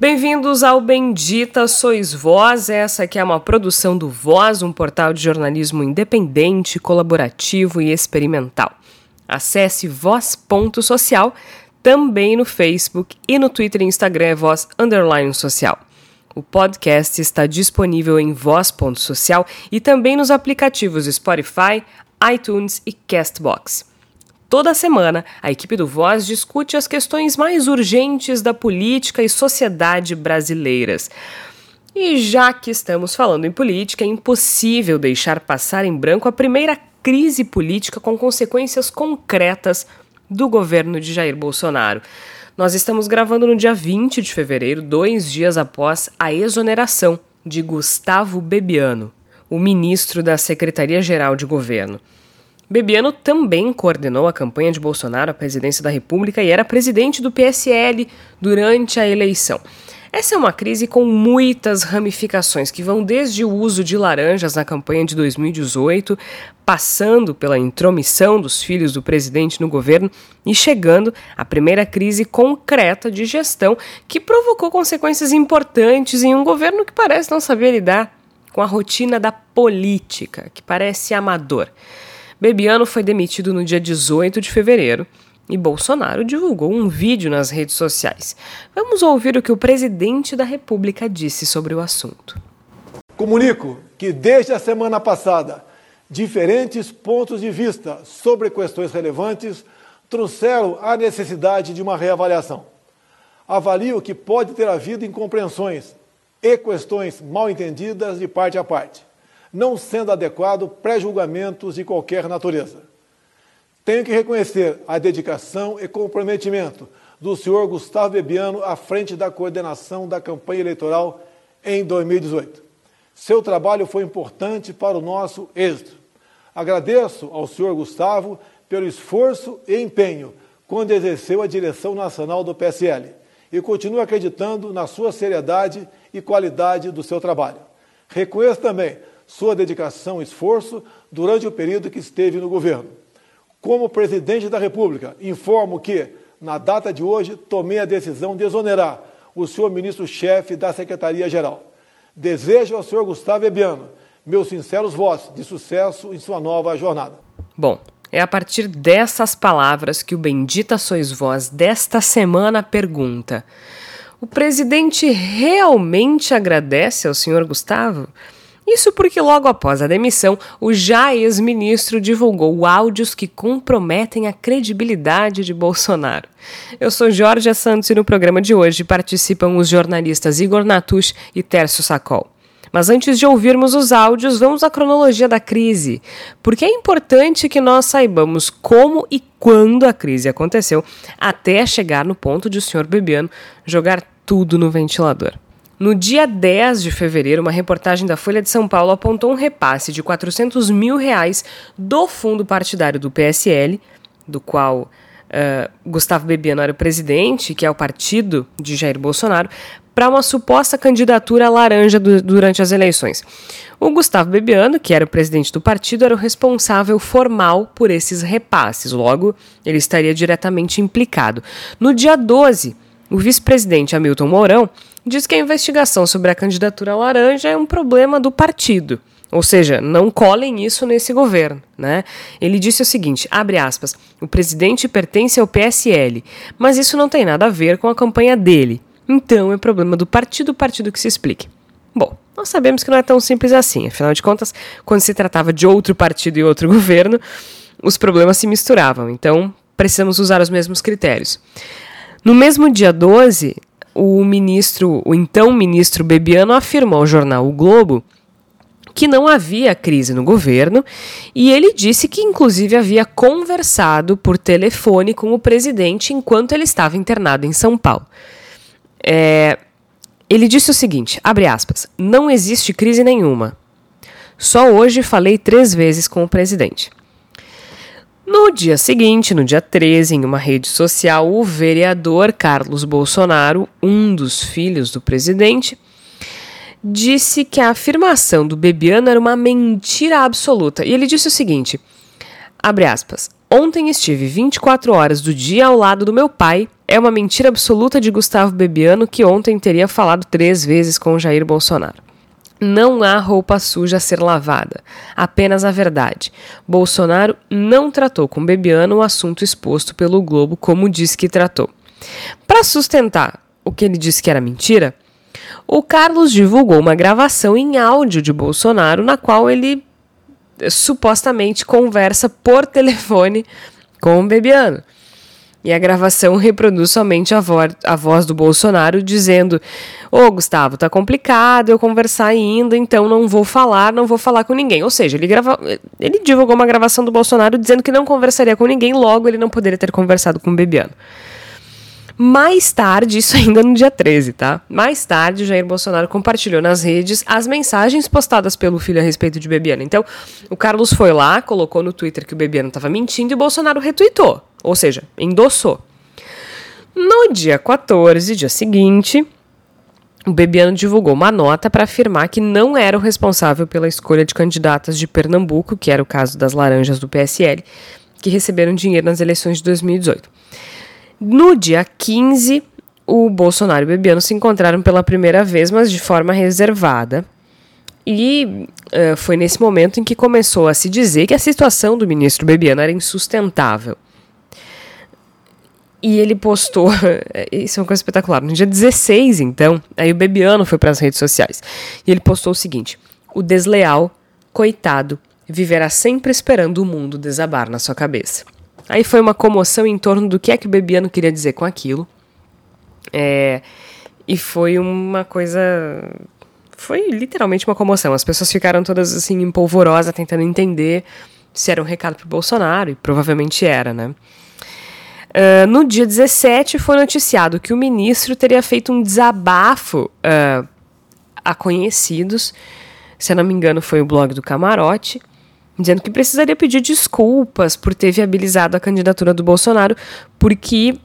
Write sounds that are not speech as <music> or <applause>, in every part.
Bem-vindos ao Bendita Sois Voz. Essa aqui é uma produção do Voz, um portal de jornalismo independente, colaborativo e experimental. Acesse voz.social, também no Facebook e no Twitter e Instagram é voz underline social. O podcast está disponível em voz.social e também nos aplicativos Spotify, iTunes e Castbox. Toda semana, a equipe do Voz discute as questões mais urgentes da política e sociedade brasileiras. E já que estamos falando em política, é impossível deixar passar em branco a primeira crise política com consequências concretas do governo de Jair Bolsonaro. Nós estamos gravando no dia 20 de fevereiro, dois dias após a exoneração de Gustavo Bebiano, o ministro da Secretaria-Geral de Governo. Bebiano também coordenou a campanha de Bolsonaro à presidência da República e era presidente do PSL durante a eleição. Essa é uma crise com muitas ramificações que vão desde o uso de laranjas na campanha de 2018, passando pela intromissão dos filhos do presidente no governo e chegando à primeira crise concreta de gestão que provocou consequências importantes em um governo que parece não saber lidar com a rotina da política, que parece amador. Bebiano foi demitido no dia 18 de fevereiro e Bolsonaro divulgou um vídeo nas redes sociais. Vamos ouvir o que o presidente da República disse sobre o assunto. Comunico que desde a semana passada, diferentes pontos de vista sobre questões relevantes trouxeram a necessidade de uma reavaliação. Avalio que pode ter havido incompreensões e questões mal entendidas de parte a parte não sendo adequado pré-julgamentos de qualquer natureza. Tenho que reconhecer a dedicação e comprometimento do senhor Gustavo Bebiano à frente da coordenação da campanha eleitoral em 2018. Seu trabalho foi importante para o nosso êxito. Agradeço ao senhor Gustavo pelo esforço e empenho quando exerceu a direção nacional do PSL e continuo acreditando na sua seriedade e qualidade do seu trabalho. Reconheço também sua dedicação e esforço durante o período que esteve no governo. Como presidente da República, informo que, na data de hoje, tomei a decisão de exonerar o senhor ministro-chefe da Secretaria-Geral. Desejo ao senhor Gustavo Ebiano meus sinceros votos de sucesso em sua nova jornada. Bom, é a partir dessas palavras que o Bendita Sois Vós desta semana pergunta: O presidente realmente agradece ao senhor Gustavo? Isso porque logo após a demissão, o já ex-ministro divulgou áudios que comprometem a credibilidade de Bolsonaro. Eu sou Jorge Santos e no programa de hoje participam os jornalistas Igor Natush e Tércio Sacol. Mas antes de ouvirmos os áudios, vamos à cronologia da crise, porque é importante que nós saibamos como e quando a crise aconteceu, até chegar no ponto de o senhor Bebiano jogar tudo no ventilador. No dia 10 de fevereiro, uma reportagem da Folha de São Paulo apontou um repasse de 400 mil reais do fundo partidário do PSL, do qual uh, Gustavo Bebiano era o presidente, que é o partido de Jair Bolsonaro, para uma suposta candidatura laranja do, durante as eleições. O Gustavo Bebiano, que era o presidente do partido, era o responsável formal por esses repasses, logo, ele estaria diretamente implicado. No dia 12, o vice-presidente Hamilton Mourão diz que a investigação sobre a candidatura laranja é um problema do partido. Ou seja, não colhem isso nesse governo, né? Ele disse o seguinte, abre aspas, o presidente pertence ao PSL, mas isso não tem nada a ver com a campanha dele. Então é problema do partido, partido que se explique. Bom, nós sabemos que não é tão simples assim. Afinal de contas, quando se tratava de outro partido e outro <laughs> governo, os problemas se misturavam. Então, precisamos usar os mesmos critérios. No mesmo dia 12, o ministro, o então ministro Bebiano afirmou ao jornal O Globo que não havia crise no governo e ele disse que, inclusive, havia conversado por telefone com o presidente enquanto ele estava internado em São Paulo. É, ele disse o seguinte: abre aspas, não existe crise nenhuma. Só hoje falei três vezes com o presidente. No dia seguinte, no dia 13, em uma rede social, o vereador Carlos Bolsonaro, um dos filhos do presidente, disse que a afirmação do Bebiano era uma mentira absoluta. E ele disse o seguinte: abre aspas. Ontem estive 24 horas do dia ao lado do meu pai, é uma mentira absoluta de Gustavo Bebiano que ontem teria falado três vezes com Jair Bolsonaro. Não há roupa suja a ser lavada, apenas a verdade. Bolsonaro não tratou com Bebiano o assunto exposto pelo Globo como disse que tratou. Para sustentar o que ele disse que era mentira, o Carlos divulgou uma gravação em áudio de Bolsonaro na qual ele eh, supostamente conversa por telefone com o Bebiano. E a gravação reproduz somente a, vo a voz do Bolsonaro dizendo: Ô oh, Gustavo, tá complicado eu conversar ainda, então não vou falar, não vou falar com ninguém. Ou seja, ele, grava ele divulgou uma gravação do Bolsonaro dizendo que não conversaria com ninguém, logo ele não poderia ter conversado com o Bebiano. Mais tarde, isso ainda no dia 13, tá? Mais tarde, Jair Bolsonaro compartilhou nas redes as mensagens postadas pelo filho a respeito de Bebiano. Então, o Carlos foi lá, colocou no Twitter que o Bebiano estava mentindo e o Bolsonaro retweetou, ou seja, endossou. No dia 14, dia seguinte, o Bebiano divulgou uma nota para afirmar que não era o responsável pela escolha de candidatas de Pernambuco, que era o caso das laranjas do PSL, que receberam dinheiro nas eleições de 2018. No dia 15, o Bolsonaro e o Bebiano se encontraram pela primeira vez, mas de forma reservada. E uh, foi nesse momento em que começou a se dizer que a situação do ministro Bebiano era insustentável. E ele postou, <laughs> isso é uma coisa espetacular, no dia 16, então, aí o Bebiano foi para as redes sociais. E ele postou o seguinte: o desleal, coitado, viverá sempre esperando o mundo desabar na sua cabeça. Aí foi uma comoção em torno do que é que o Bebiano queria dizer com aquilo. É, e foi uma coisa. Foi literalmente uma comoção. As pessoas ficaram todas assim, empolvorosas, tentando entender se era um recado para Bolsonaro, e provavelmente era, né? Uh, no dia 17 foi noticiado que o ministro teria feito um desabafo uh, a conhecidos, se eu não me engano foi o blog do Camarote, dizendo que precisaria pedir desculpas por ter viabilizado a candidatura do Bolsonaro, porque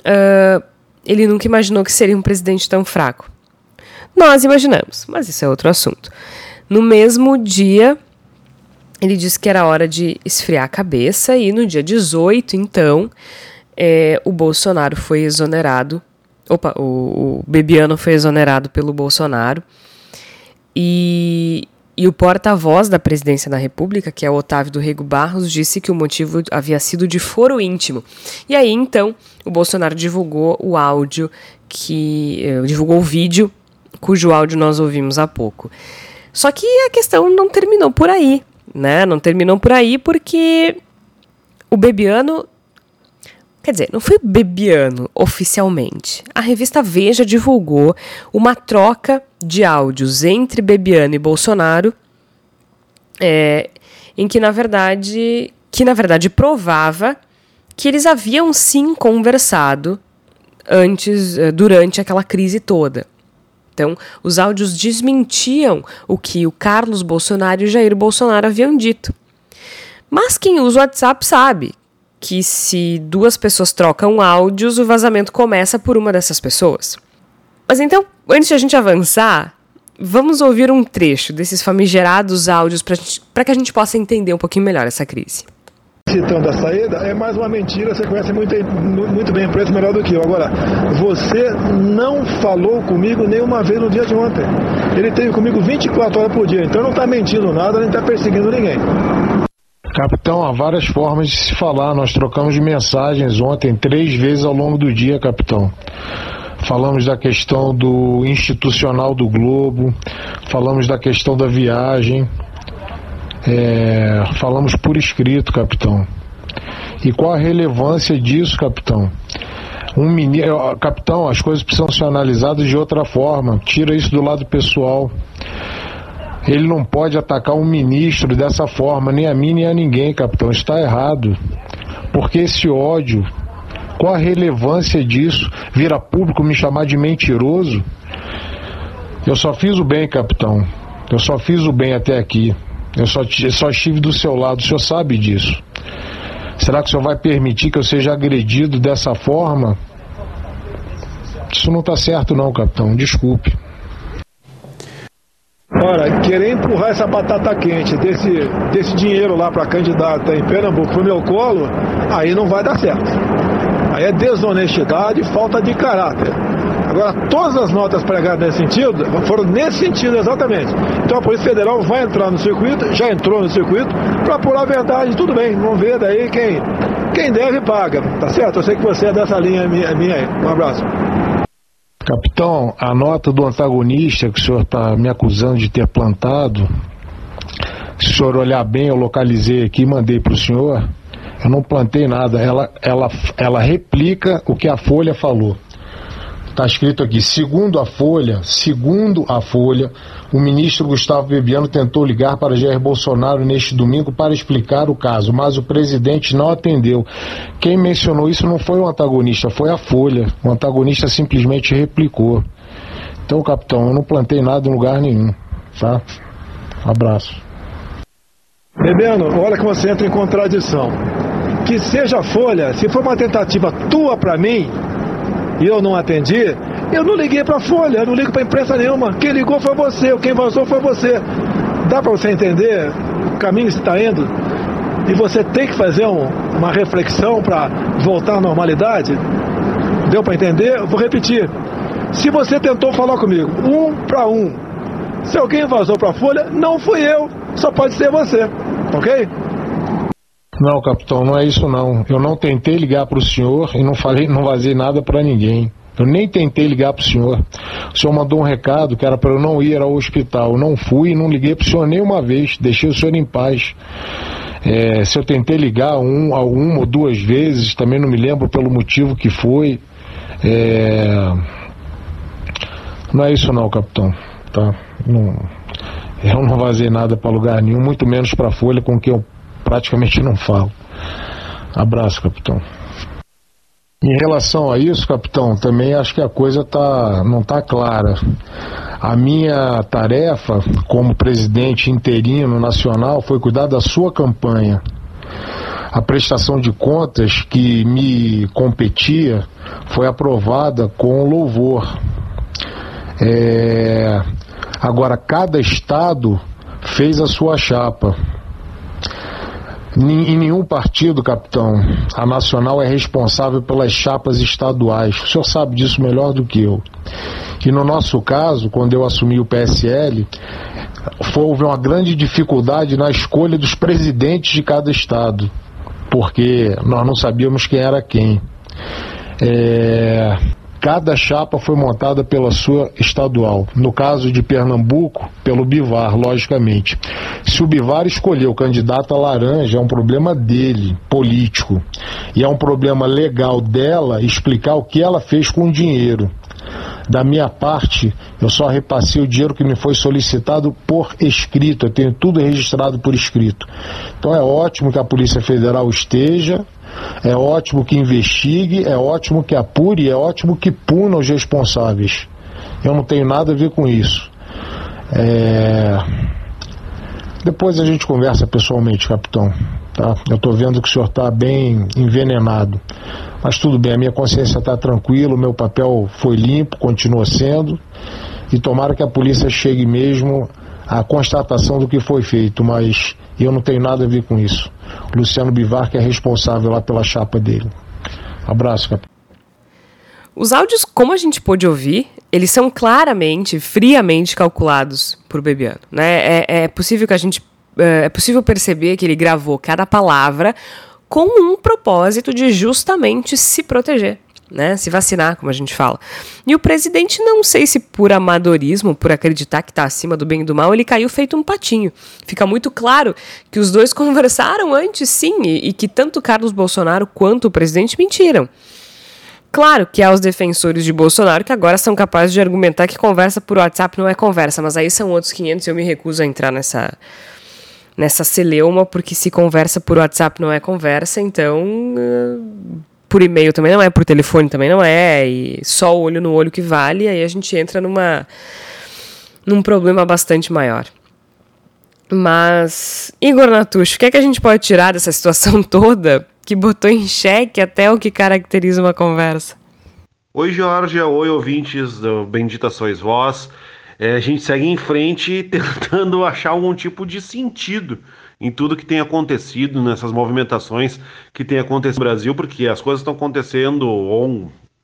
uh, ele nunca imaginou que seria um presidente tão fraco. Nós imaginamos, mas isso é outro assunto. No mesmo dia, ele disse que era hora de esfriar a cabeça, e no dia 18, então, é, o Bolsonaro foi exonerado. Opa, o, o Bebiano foi exonerado pelo Bolsonaro. E e o porta-voz da presidência da República, que é o Otávio do Rego Barros, disse que o motivo havia sido de foro íntimo. E aí, então, o Bolsonaro divulgou o áudio que. Eh, divulgou o vídeo, cujo áudio nós ouvimos há pouco. Só que a questão não terminou por aí, né? Não terminou por aí porque o Bebiano Quer dizer, não foi Bebiano oficialmente. A revista Veja divulgou uma troca de áudios entre Bebiano e Bolsonaro, é, em que na verdade, que na verdade provava que eles haviam sim conversado antes, é, durante aquela crise toda. Então, os áudios desmentiam o que o Carlos Bolsonaro e o Jair Bolsonaro haviam dito. Mas quem usa o WhatsApp sabe que se duas pessoas trocam áudios, o vazamento começa por uma dessas pessoas. Mas então, antes de a gente avançar, vamos ouvir um trecho desses famigerados áudios para que a gente possa entender um pouquinho melhor essa crise. Citando a saída, é mais uma mentira, você conhece muito, muito bem o preço melhor do que eu. Agora, você não falou comigo nenhuma vez no dia de ontem. Ele teve comigo 24 horas por dia, então não está mentindo nada, nem está perseguindo ninguém. Capitão, há várias formas de se falar. Nós trocamos mensagens ontem três vezes ao longo do dia, capitão. Falamos da questão do institucional do Globo, falamos da questão da viagem, é, falamos por escrito, capitão. E qual a relevância disso, capitão? Um mini... Capitão, as coisas precisam ser analisadas de outra forma. Tira isso do lado pessoal. Ele não pode atacar um ministro dessa forma, nem a mim nem a ninguém, capitão. Está errado. Porque esse ódio, qual a relevância disso? Vira público me chamar de mentiroso? Eu só fiz o bem, capitão. Eu só fiz o bem até aqui. Eu só, só estive do seu lado, o senhor sabe disso. Será que o senhor vai permitir que eu seja agredido dessa forma? Isso não está certo não, capitão. Desculpe. Ora, querer empurrar essa batata quente desse, desse dinheiro lá para candidata em Pernambuco pro meu colo, aí não vai dar certo. Aí é desonestidade falta de caráter. Agora, todas as notas pregadas nesse sentido foram nesse sentido exatamente. Então a Polícia Federal vai entrar no circuito, já entrou no circuito, para apurar a verdade, tudo bem, vamos ver daí quem, quem deve paga, tá certo? Eu sei que você é dessa linha minha, minha aí. Um abraço. Capitão, a nota do antagonista que o senhor está me acusando de ter plantado, se o senhor olhar bem, eu localizei aqui e mandei para o senhor. Eu não plantei nada, ela, ela, ela replica o que a Folha falou. Está escrito aqui, segundo a Folha, segundo a Folha, o ministro Gustavo Bebiano tentou ligar para Jair Bolsonaro neste domingo para explicar o caso, mas o presidente não atendeu. Quem mencionou isso não foi o antagonista, foi a Folha. O antagonista simplesmente replicou. Então, capitão, eu não plantei nada em lugar nenhum, tá? Abraço. Bebiano, olha que você entra em contradição. Que seja a Folha, se for uma tentativa tua para mim, e eu não atendi, eu não liguei para a Folha, eu não ligo para imprensa nenhuma. Quem ligou foi você, quem vazou foi você. Dá para você entender o caminho que você está indo? E você tem que fazer um, uma reflexão para voltar à normalidade? Deu para entender? Vou repetir. Se você tentou falar comigo, um para um, se alguém vazou para a Folha, não fui eu, só pode ser você, ok? Não, capitão, não é isso não. Eu não tentei ligar para o senhor e não falei, não vazei nada para ninguém. Eu nem tentei ligar para o senhor. O senhor mandou um recado que era para eu não ir ao hospital. Eu não fui não liguei para o senhor nenhuma vez. Deixei o senhor em paz. É, se eu tentei ligar um, uma ou duas vezes, também não me lembro pelo motivo que foi. É... Não é isso não, capitão. Tá? Não, eu não vazei nada para lugar nenhum, muito menos para a Folha com quem eu praticamente não falo. Abraço, capitão. Em relação a isso, capitão, também acho que a coisa tá, não está clara. A minha tarefa como presidente interino nacional foi cuidar da sua campanha. A prestação de contas que me competia foi aprovada com louvor. É... Agora, cada estado fez a sua chapa. Em nenhum partido, capitão, a nacional é responsável pelas chapas estaduais. O senhor sabe disso melhor do que eu. E no nosso caso, quando eu assumi o PSL, houve uma grande dificuldade na escolha dos presidentes de cada estado, porque nós não sabíamos quem era quem. É, Cada chapa foi montada pela sua estadual. No caso de Pernambuco, pelo Bivar, logicamente. Se o Bivar escolheu o candidato a laranja, é um problema dele, político. E é um problema legal dela explicar o que ela fez com o dinheiro. Da minha parte, eu só repassei o dinheiro que me foi solicitado por escrito, eu tenho tudo registrado por escrito. Então é ótimo que a Polícia Federal esteja é ótimo que investigue, é ótimo que apure, é ótimo que puna os responsáveis. Eu não tenho nada a ver com isso. É... Depois a gente conversa pessoalmente, capitão. Tá? Eu estou vendo que o senhor está bem envenenado. Mas tudo bem, a minha consciência está tranquila, o meu papel foi limpo, continua sendo. E tomara que a polícia chegue mesmo à constatação do que foi feito, mas eu não tenho nada a ver com isso. Luciano Bivar, que é responsável lá pela chapa dele. Abraço, capitão. Os áudios, como a gente pôde ouvir, eles são claramente, friamente calculados por Bebiano. Né? É, é possível que a gente. É, é possível perceber que ele gravou cada palavra com um propósito de justamente se proteger né? Se vacinar, como a gente fala. E o presidente, não sei se por amadorismo, por acreditar que está acima do bem e do mal, ele caiu feito um patinho. Fica muito claro que os dois <laughs> conversaram antes, sim, e, e que tanto Carlos Bolsonaro quanto o presidente mentiram. Claro que há os defensores de Bolsonaro que agora são capazes de argumentar que conversa por WhatsApp não é conversa, mas aí são outros 500 e eu me recuso a entrar nessa nessa celeuma, porque se conversa por WhatsApp não é conversa, então uh, por e-mail também não é, por telefone também não é, e só o olho no olho que vale, aí a gente entra numa num problema bastante maior. Mas, Igor Natucho, o que é que a gente pode tirar dessa situação <laughs> toda que botou em xeque até o que caracteriza uma conversa? Oi, Jorge, oi, ouvintes do Bendita Sois Vós. É, a gente segue em frente <laughs> tentando achar algum tipo de sentido em tudo que tem acontecido, nessas movimentações que tem acontecido no Brasil, porque as coisas estão acontecendo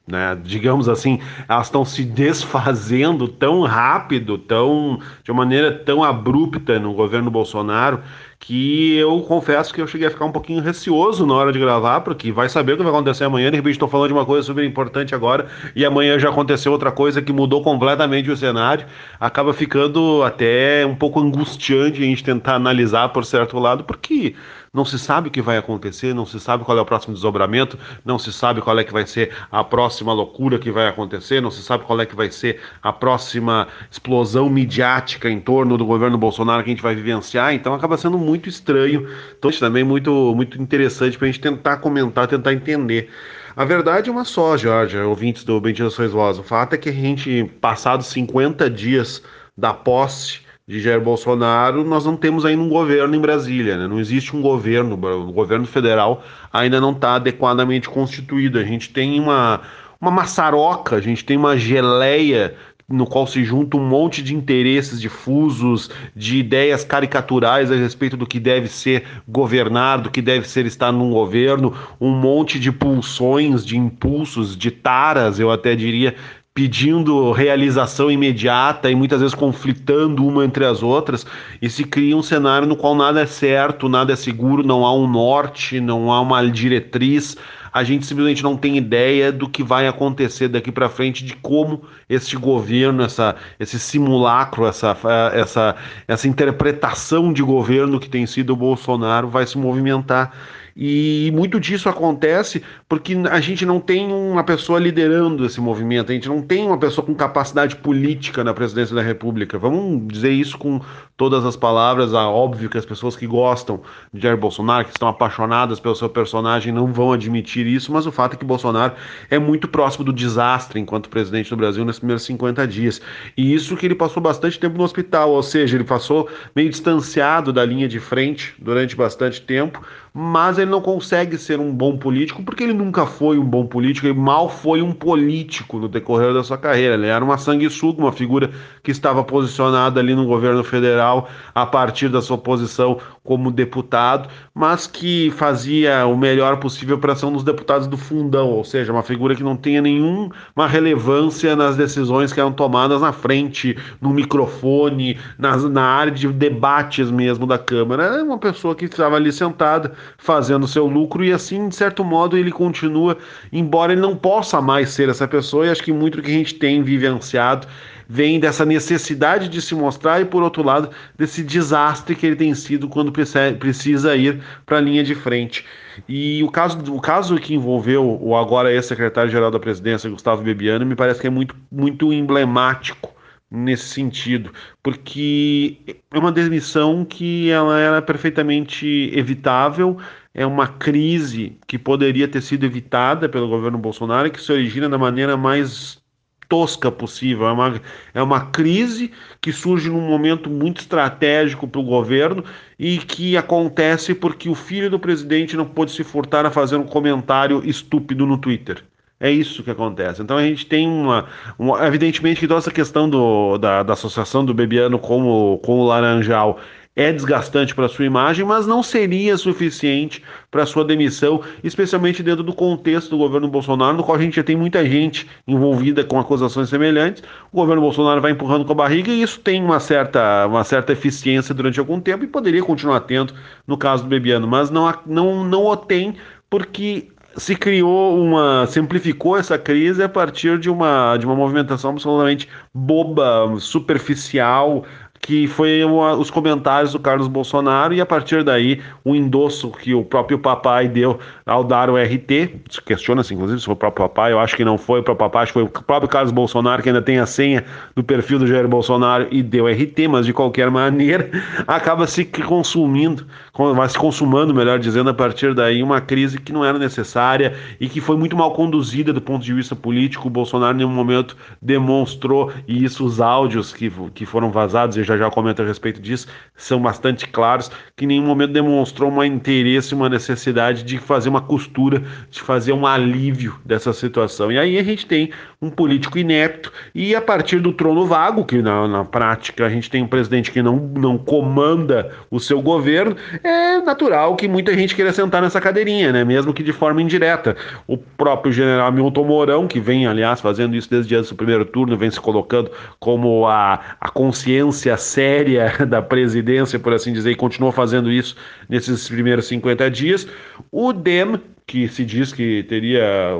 né, digamos assim, elas estão se desfazendo tão rápido, tão de uma maneira tão abrupta no governo Bolsonaro, que eu confesso que eu cheguei a ficar um pouquinho receoso na hora de gravar, porque vai saber o que vai acontecer amanhã, de repente estou falando de uma coisa super importante agora, e amanhã já aconteceu outra coisa que mudou completamente o cenário, acaba ficando até um pouco angustiante a gente tentar analisar por certo lado, porque não se sabe o que vai acontecer, não se sabe qual é o próximo desdobramento, não se sabe qual é que vai ser a próxima loucura que vai acontecer, não se sabe qual é que vai ser a próxima explosão midiática em torno do governo Bolsonaro que a gente vai vivenciar, então acaba sendo muito estranho, então também muito, muito interessante para a gente tentar comentar, tentar entender. A verdade é uma só, Jorge, ouvintes do Bendito Sois Voz. O fato é que a gente, passados 50 dias da posse de Jair Bolsonaro, nós não temos ainda um governo em Brasília, né? não existe um governo, o governo federal ainda não está adequadamente constituído. A gente tem uma, uma maçaroca, a gente tem uma geleia no qual se junta um monte de interesses difusos, de ideias caricaturais a respeito do que deve ser governar, do que deve ser estar num governo, um monte de pulsões, de impulsos, de taras, eu até diria, pedindo realização imediata e muitas vezes conflitando uma entre as outras, e se cria um cenário no qual nada é certo, nada é seguro, não há um norte, não há uma diretriz. A gente simplesmente não tem ideia do que vai acontecer daqui para frente, de como este governo, essa, esse simulacro, essa, essa, essa interpretação de governo que tem sido o Bolsonaro vai se movimentar. E muito disso acontece porque a gente não tem uma pessoa liderando esse movimento, a gente não tem uma pessoa com capacidade política na presidência da República. Vamos dizer isso com todas as palavras. Ah, óbvio que as pessoas que gostam de Jair Bolsonaro, que estão apaixonadas pelo seu personagem, não vão admitir isso, mas o fato é que Bolsonaro é muito próximo do desastre enquanto presidente do Brasil nesses primeiros 50 dias. E isso que ele passou bastante tempo no hospital, ou seja, ele passou meio distanciado da linha de frente durante bastante tempo mas ele não consegue ser um bom político porque ele nunca foi um bom político, ele mal foi um político no decorrer da sua carreira. Ele era uma sanguessuga, uma figura que estava posicionada ali no governo federal a partir da sua posição como deputado, mas que fazia o melhor possível para ser um dos deputados do fundão, ou seja, uma figura que não tinha nenhuma relevância nas decisões que eram tomadas na frente, no microfone, nas, na área de debates mesmo da Câmara. Era uma pessoa que estava ali sentada fazendo seu lucro e assim, de certo modo, ele continua, embora ele não possa mais ser essa pessoa, e acho que muito do que a gente tem vivenciado vem dessa necessidade de se mostrar e, por outro lado, desse desastre que ele tem sido quando precisa ir para a linha de frente. E o caso, o caso que envolveu o agora ex-secretário-geral da presidência, Gustavo Bebiano, me parece que é muito, muito emblemático nesse sentido, porque é uma demissão que ela era perfeitamente evitável, é uma crise que poderia ter sido evitada pelo governo Bolsonaro, que se origina da maneira mais tosca possível. É uma, é uma crise que surge num momento muito estratégico para o governo e que acontece porque o filho do presidente não pôde se furtar a fazer um comentário estúpido no Twitter. É isso que acontece. Então a gente tem uma. uma evidentemente que toda essa questão do, da, da associação do Bebiano com o, com o Laranjal é desgastante para sua imagem, mas não seria suficiente para sua demissão, especialmente dentro do contexto do governo Bolsonaro, no qual a gente já tem muita gente envolvida com acusações semelhantes. O governo Bolsonaro vai empurrando com a barriga e isso tem uma certa, uma certa eficiência durante algum tempo e poderia continuar tendo no caso do Bebiano, mas não, não, não o tem porque se criou uma. simplificou essa crise a partir de uma, de uma movimentação absolutamente boba, superficial, que foi os comentários do Carlos Bolsonaro e a partir daí o endosso que o próprio papai deu ao dar o RT, questiona-se inclusive se foi o próprio papai, eu acho que não foi o próprio papai, acho que foi o próprio Carlos Bolsonaro que ainda tem a senha do perfil do Jair Bolsonaro e deu RT, mas de qualquer maneira <laughs> acaba se consumindo, vai se consumando, melhor dizendo, a partir daí uma crise que não era necessária e que foi muito mal conduzida do ponto de vista político, o Bolsonaro em nenhum momento demonstrou, e isso os áudios que, que foram vazados, eu já já comento a respeito disso, são bastante claros, que em nenhum momento demonstrou um interesse, uma necessidade de fazer uma costura, de fazer um alívio dessa situação. E aí a gente tem um político inepto e a partir do trono vago, que na, na prática a gente tem um presidente que não, não comanda o seu governo, é natural que muita gente queira sentar nessa cadeirinha, né? Mesmo que de forma indireta. O próprio general Milton Mourão, que vem, aliás, fazendo isso desde antes do primeiro turno, vem se colocando como a, a consciência séria <laughs> da presidência, por assim dizer, e continua fazendo isso nesses primeiros 50 dias. O DEM, que se diz que teria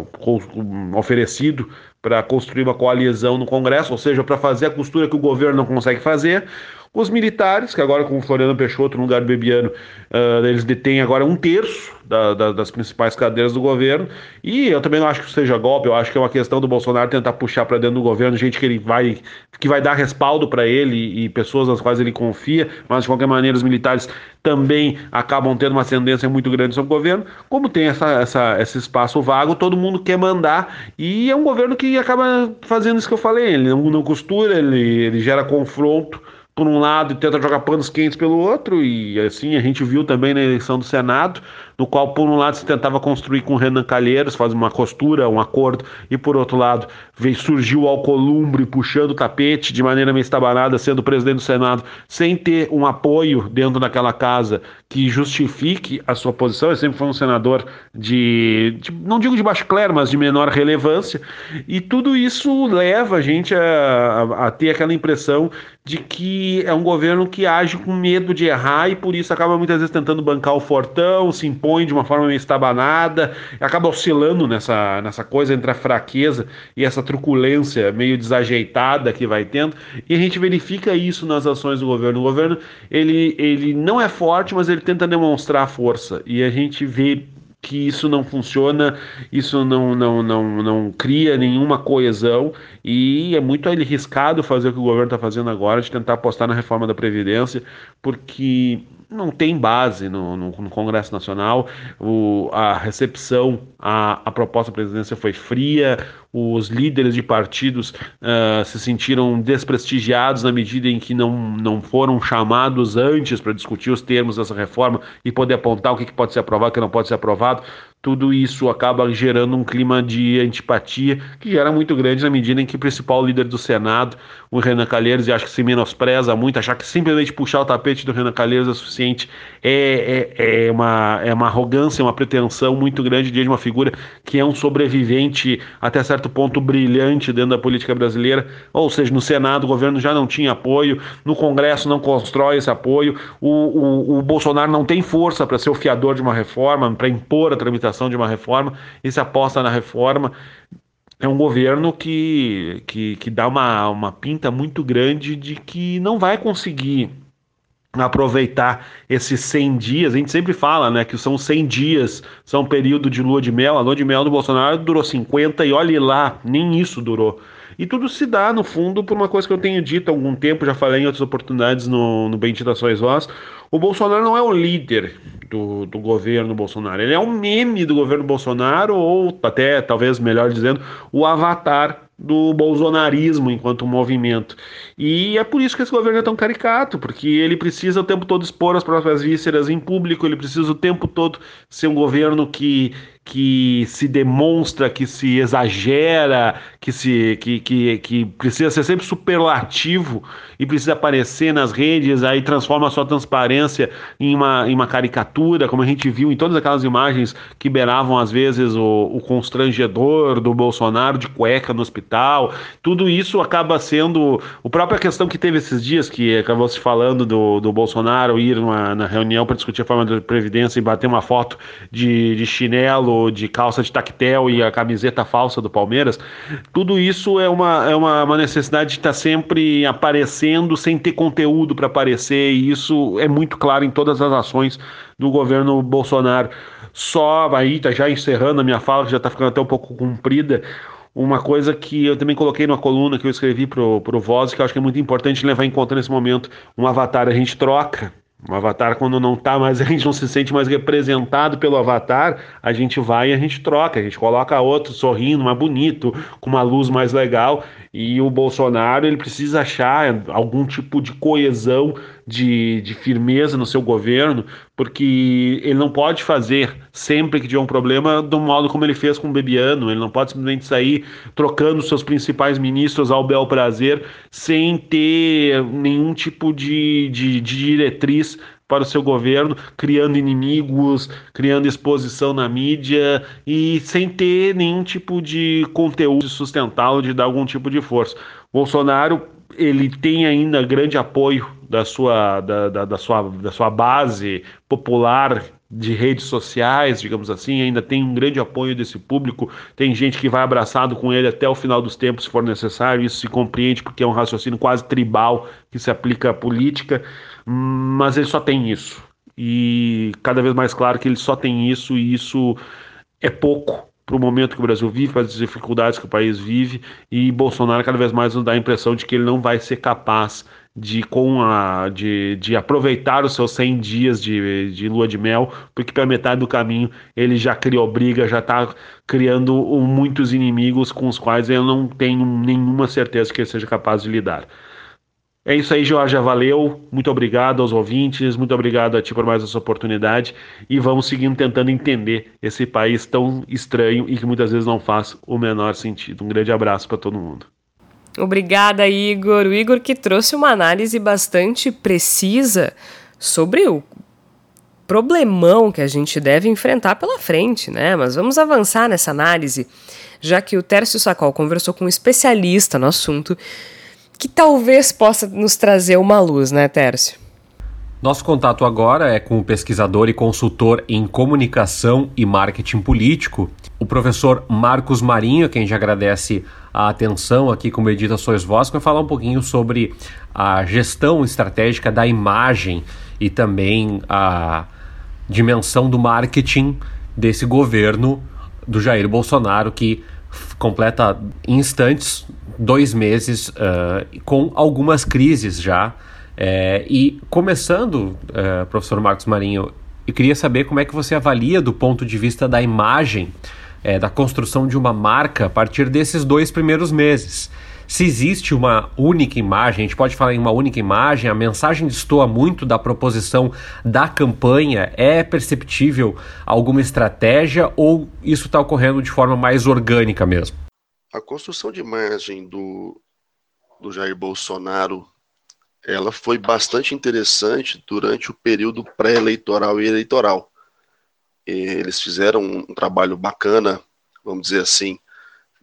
oferecido para construir uma coalizão no Congresso, ou seja, para fazer a costura que o governo não consegue fazer. Os militares, que agora com o Floriano Peixoto no lugar do Bebiano, uh, eles detêm agora um terço da, da, das principais cadeiras do governo. E eu também não acho que seja golpe, eu acho que é uma questão do Bolsonaro tentar puxar para dentro do governo gente que ele vai que vai dar respaldo para ele e, e pessoas nas quais ele confia, mas de qualquer maneira os militares também acabam tendo uma ascendência muito grande sobre o governo. Como tem essa, essa, esse espaço vago, todo mundo quer mandar e é um governo que acaba fazendo isso que eu falei. Ele não, não costura, ele, ele gera confronto por um lado e tenta jogar panos quentes pelo outro, e assim a gente viu também na eleição do Senado, no qual por um lado se tentava construir com Renan Calheiros, fazer uma costura, um acordo, e por outro lado veio surgiu o Alcolumbre puxando o tapete de maneira meio estabanada, sendo presidente do Senado, sem ter um apoio dentro daquela casa que justifique a sua posição. Ele sempre foi um senador de, de não digo de baixo clero, mas de menor relevância, e tudo isso leva a gente a, a, a ter aquela impressão de que é um governo que age com medo de errar e por isso acaba muitas vezes tentando bancar o fortão, se impõe de uma forma meio estabanada, acaba oscilando nessa, nessa coisa entre a fraqueza e essa truculência meio desajeitada que vai tendo, e a gente verifica isso nas ações do governo. O governo ele, ele não é forte, mas ele tenta demonstrar força, e a gente vê que isso não funciona, isso não, não, não, não cria nenhuma coesão e é muito arriscado fazer o que o governo está fazendo agora, de tentar apostar na reforma da Previdência, porque não tem base no, no, no Congresso Nacional, o, a recepção à, à proposta da presidência foi fria, os líderes de partidos uh, se sentiram desprestigiados na medida em que não, não foram chamados antes para discutir os termos dessa reforma e poder apontar o que, que pode ser aprovado o que não pode ser aprovado tudo isso acaba gerando um clima de antipatia que gera muito grande na medida em que o principal líder do Senado, o Renan Calheiros, e acho que se menospreza muito, achar que simplesmente puxar o tapete do Renan Calheiros é suficiente, é, é, é, uma, é uma arrogância, uma pretensão muito grande de uma figura que é um sobrevivente até certo ponto brilhante dentro da política brasileira, ou seja, no Senado o governo já não tinha apoio, no Congresso não constrói esse apoio, o, o, o Bolsonaro não tem força para ser o fiador de uma reforma, para impor a tramitação de uma reforma e se aposta na reforma. É um governo que, que, que dá uma, uma pinta muito grande de que não vai conseguir aproveitar esses 100 dias, a gente sempre fala, né, que são 100 dias, são um período de lua de mel, a lua de mel do Bolsonaro durou 50 e olhe lá, nem isso durou. E tudo se dá, no fundo, por uma coisa que eu tenho dito há algum tempo, já falei em outras oportunidades no, no Bendita Sois Vós. O Bolsonaro não é o líder do, do governo Bolsonaro, ele é um meme do governo Bolsonaro, ou até, talvez melhor dizendo, o avatar do bolsonarismo enquanto movimento. E é por isso que esse governo é tão caricato, porque ele precisa o tempo todo expor as próprias vísceras em público, ele precisa o tempo todo ser um governo que que se demonstra, que se exagera, que, se, que, que, que precisa ser sempre superlativo e precisa aparecer nas redes, aí transforma a sua transparência em uma, em uma caricatura, como a gente viu em todas aquelas imagens que beiravam às vezes o, o constrangedor do Bolsonaro de cueca no hospital. Tudo isso acaba sendo. A própria questão que teve esses dias, que acabou se falando do, do Bolsonaro ir numa, na reunião para discutir a forma da Previdência e bater uma foto de, de chinelo de calça de tactel e a camiseta falsa do Palmeiras, tudo isso é uma, é uma, uma necessidade de estar tá sempre aparecendo sem ter conteúdo para aparecer, e isso é muito claro em todas as ações do governo Bolsonaro. Só aí, tá já encerrando a minha fala, que já está ficando até um pouco comprida, uma coisa que eu também coloquei numa coluna que eu escrevi pro, pro Voz, que eu acho que é muito importante levar em conta nesse momento. Um avatar a gente troca, o avatar, quando não tá mais, <laughs> a gente não se sente mais representado pelo avatar, a gente vai e a gente troca, a gente coloca outro sorrindo, mais bonito, com uma luz mais legal. E o Bolsonaro, ele precisa achar algum tipo de coesão de, de firmeza no seu governo, porque ele não pode fazer sempre que tiver um problema do modo como ele fez com o Bebiano, ele não pode simplesmente sair trocando seus principais ministros ao bel prazer sem ter nenhum tipo de, de, de diretriz para o seu governo, criando inimigos, criando exposição na mídia e sem ter nenhum tipo de conteúdo sustentável de dar algum tipo de força. Bolsonaro ele tem ainda grande apoio da sua, da, da, da, sua, da sua base popular de redes sociais, digamos assim, ainda tem um grande apoio desse público. Tem gente que vai abraçado com ele até o final dos tempos, se for necessário. Isso se compreende porque é um raciocínio quase tribal que se aplica à política, mas ele só tem isso. E cada vez mais claro que ele só tem isso, e isso é pouco para o momento que o Brasil vive, para as dificuldades que o país vive, e Bolsonaro cada vez mais nos dá a impressão de que ele não vai ser capaz de, com a, de, de aproveitar os seus 100 dias de, de lua de mel, porque pela metade do caminho ele já criou briga, já está criando muitos inimigos com os quais eu não tenho nenhuma certeza que ele seja capaz de lidar. É isso aí, Jorge. Valeu. Muito obrigado aos ouvintes. Muito obrigado a ti por mais essa oportunidade. E vamos seguindo tentando entender esse país tão estranho e que muitas vezes não faz o menor sentido. Um grande abraço para todo mundo. Obrigada, Igor. O Igor que trouxe uma análise bastante precisa sobre o problemão que a gente deve enfrentar pela frente, né? Mas vamos avançar nessa análise, já que o Tércio Sacol conversou com um especialista no assunto que talvez possa nos trazer uma luz, né, Tércio? Nosso contato agora é com o pesquisador e consultor em comunicação e marketing político, o professor Marcos Marinho, quem já agradece a atenção aqui com Medita Sois Voz, que vai falar um pouquinho sobre a gestão estratégica da imagem e também a dimensão do marketing desse governo do Jair Bolsonaro, que completa em instantes dois meses uh, com algumas crises já é, e começando, uh, professor Marcos Marinho, eu queria saber como é que você avalia do ponto de vista da imagem, é, da construção de uma marca a partir desses dois primeiros meses. Se existe uma única imagem, a gente pode falar em uma única imagem, a mensagem destoa muito da proposição da campanha, é perceptível alguma estratégia ou isso está ocorrendo de forma mais orgânica mesmo? A construção de imagem do, do Jair Bolsonaro ela foi bastante interessante durante o período pré-eleitoral e eleitoral. Eles fizeram um trabalho bacana, vamos dizer assim,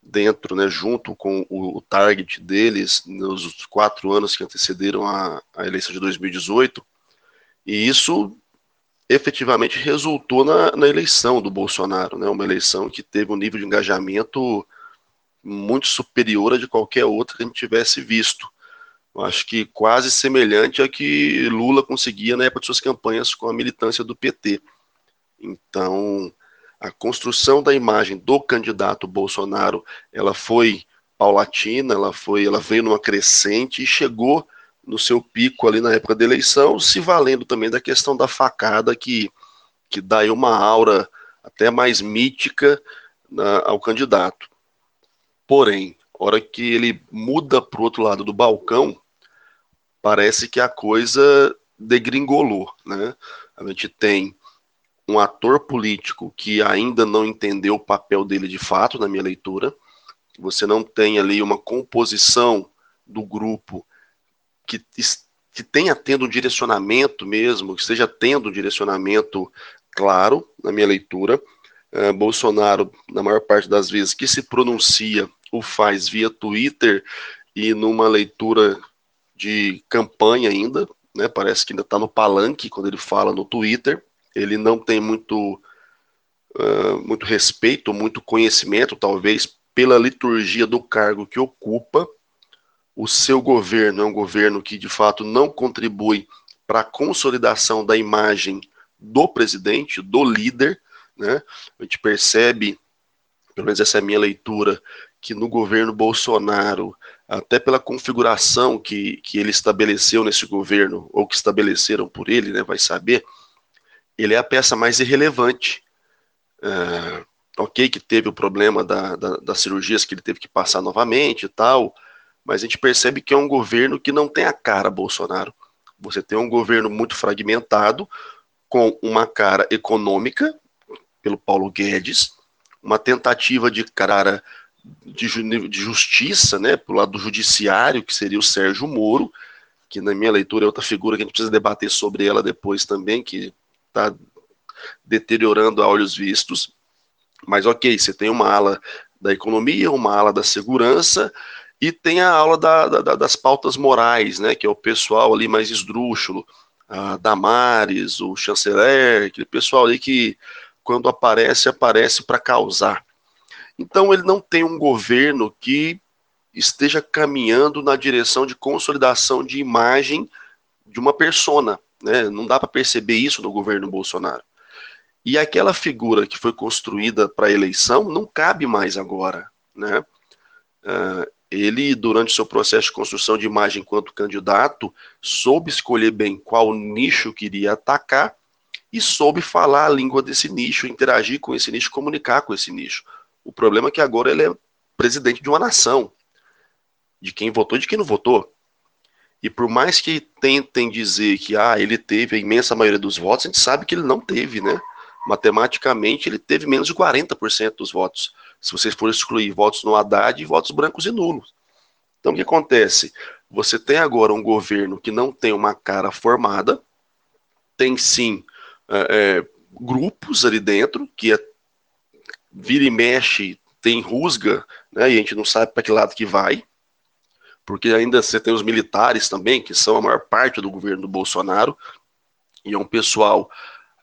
dentro, né, junto com o, target deles nos quatro anos que antecederam a, a eleição de 2018, e isso efetivamente resultou na, na, eleição do Bolsonaro, né, uma eleição que teve um nível de engajamento muito superior a de qualquer outra que a gente tivesse visto. Acho que quase semelhante a que Lula conseguia na época de suas campanhas com a militância do PT. Então, a construção da imagem do candidato Bolsonaro, ela foi paulatina, ela foi, ela veio numa crescente e chegou no seu pico ali na época da eleição, se valendo também da questão da facada que que dá aí uma aura até mais mítica na, ao candidato. Porém, hora que ele muda para o outro lado do balcão, parece que a coisa degringolou, né? A gente tem um ator político que ainda não entendeu o papel dele de fato, na minha leitura. Você não tem ali uma composição do grupo que, que tenha tendo um direcionamento mesmo, que esteja tendo um direcionamento claro, na minha leitura. Uh, Bolsonaro, na maior parte das vezes que se pronuncia, o faz via Twitter e numa leitura de campanha ainda, né? Parece que ainda está no palanque quando ele fala no Twitter ele não tem muito, uh, muito respeito, muito conhecimento, talvez, pela liturgia do cargo que ocupa. O seu governo é um governo que, de fato, não contribui para a consolidação da imagem do presidente, do líder. Né? A gente percebe, pelo menos essa é a minha leitura, que no governo Bolsonaro, até pela configuração que, que ele estabeleceu nesse governo, ou que estabeleceram por ele, né, vai saber, ele é a peça mais irrelevante. É, ok, que teve o problema da, da, das cirurgias que ele teve que passar novamente e tal, mas a gente percebe que é um governo que não tem a cara Bolsonaro. Você tem um governo muito fragmentado, com uma cara econômica, pelo Paulo Guedes, uma tentativa de cara de, de justiça, né, pelo lado do judiciário, que seria o Sérgio Moro, que na minha leitura é outra figura que a gente precisa debater sobre ela depois também, que está deteriorando a olhos vistos. Mas ok, você tem uma ala da economia, uma ala da segurança e tem a aula da, da, das pautas morais, né, que é o pessoal ali mais esdrúxulo, a Damares, o chanceler, aquele pessoal ali que quando aparece, aparece para causar. Então ele não tem um governo que esteja caminhando na direção de consolidação de imagem de uma persona, né? Não dá para perceber isso no governo Bolsonaro. E aquela figura que foi construída para a eleição não cabe mais agora, né? Uh, ele, durante seu processo de construção de imagem enquanto candidato, soube escolher bem qual nicho queria atacar e soube falar a língua desse nicho, interagir com esse nicho, comunicar com esse nicho. O problema é que agora ele é presidente de uma nação, de quem votou e de quem não votou. E por mais que tentem dizer que ah, ele teve a imensa maioria dos votos, a gente sabe que ele não teve, né? Matematicamente, ele teve menos de 40% dos votos se vocês for excluir votos no Haddad e votos brancos e nulos. Então, o que acontece? Você tem agora um governo que não tem uma cara formada, tem sim é, é, grupos ali dentro, que é, vira e mexe, tem rusga, né, e a gente não sabe para que lado que vai, porque ainda você tem os militares também, que são a maior parte do governo do Bolsonaro, e é um pessoal,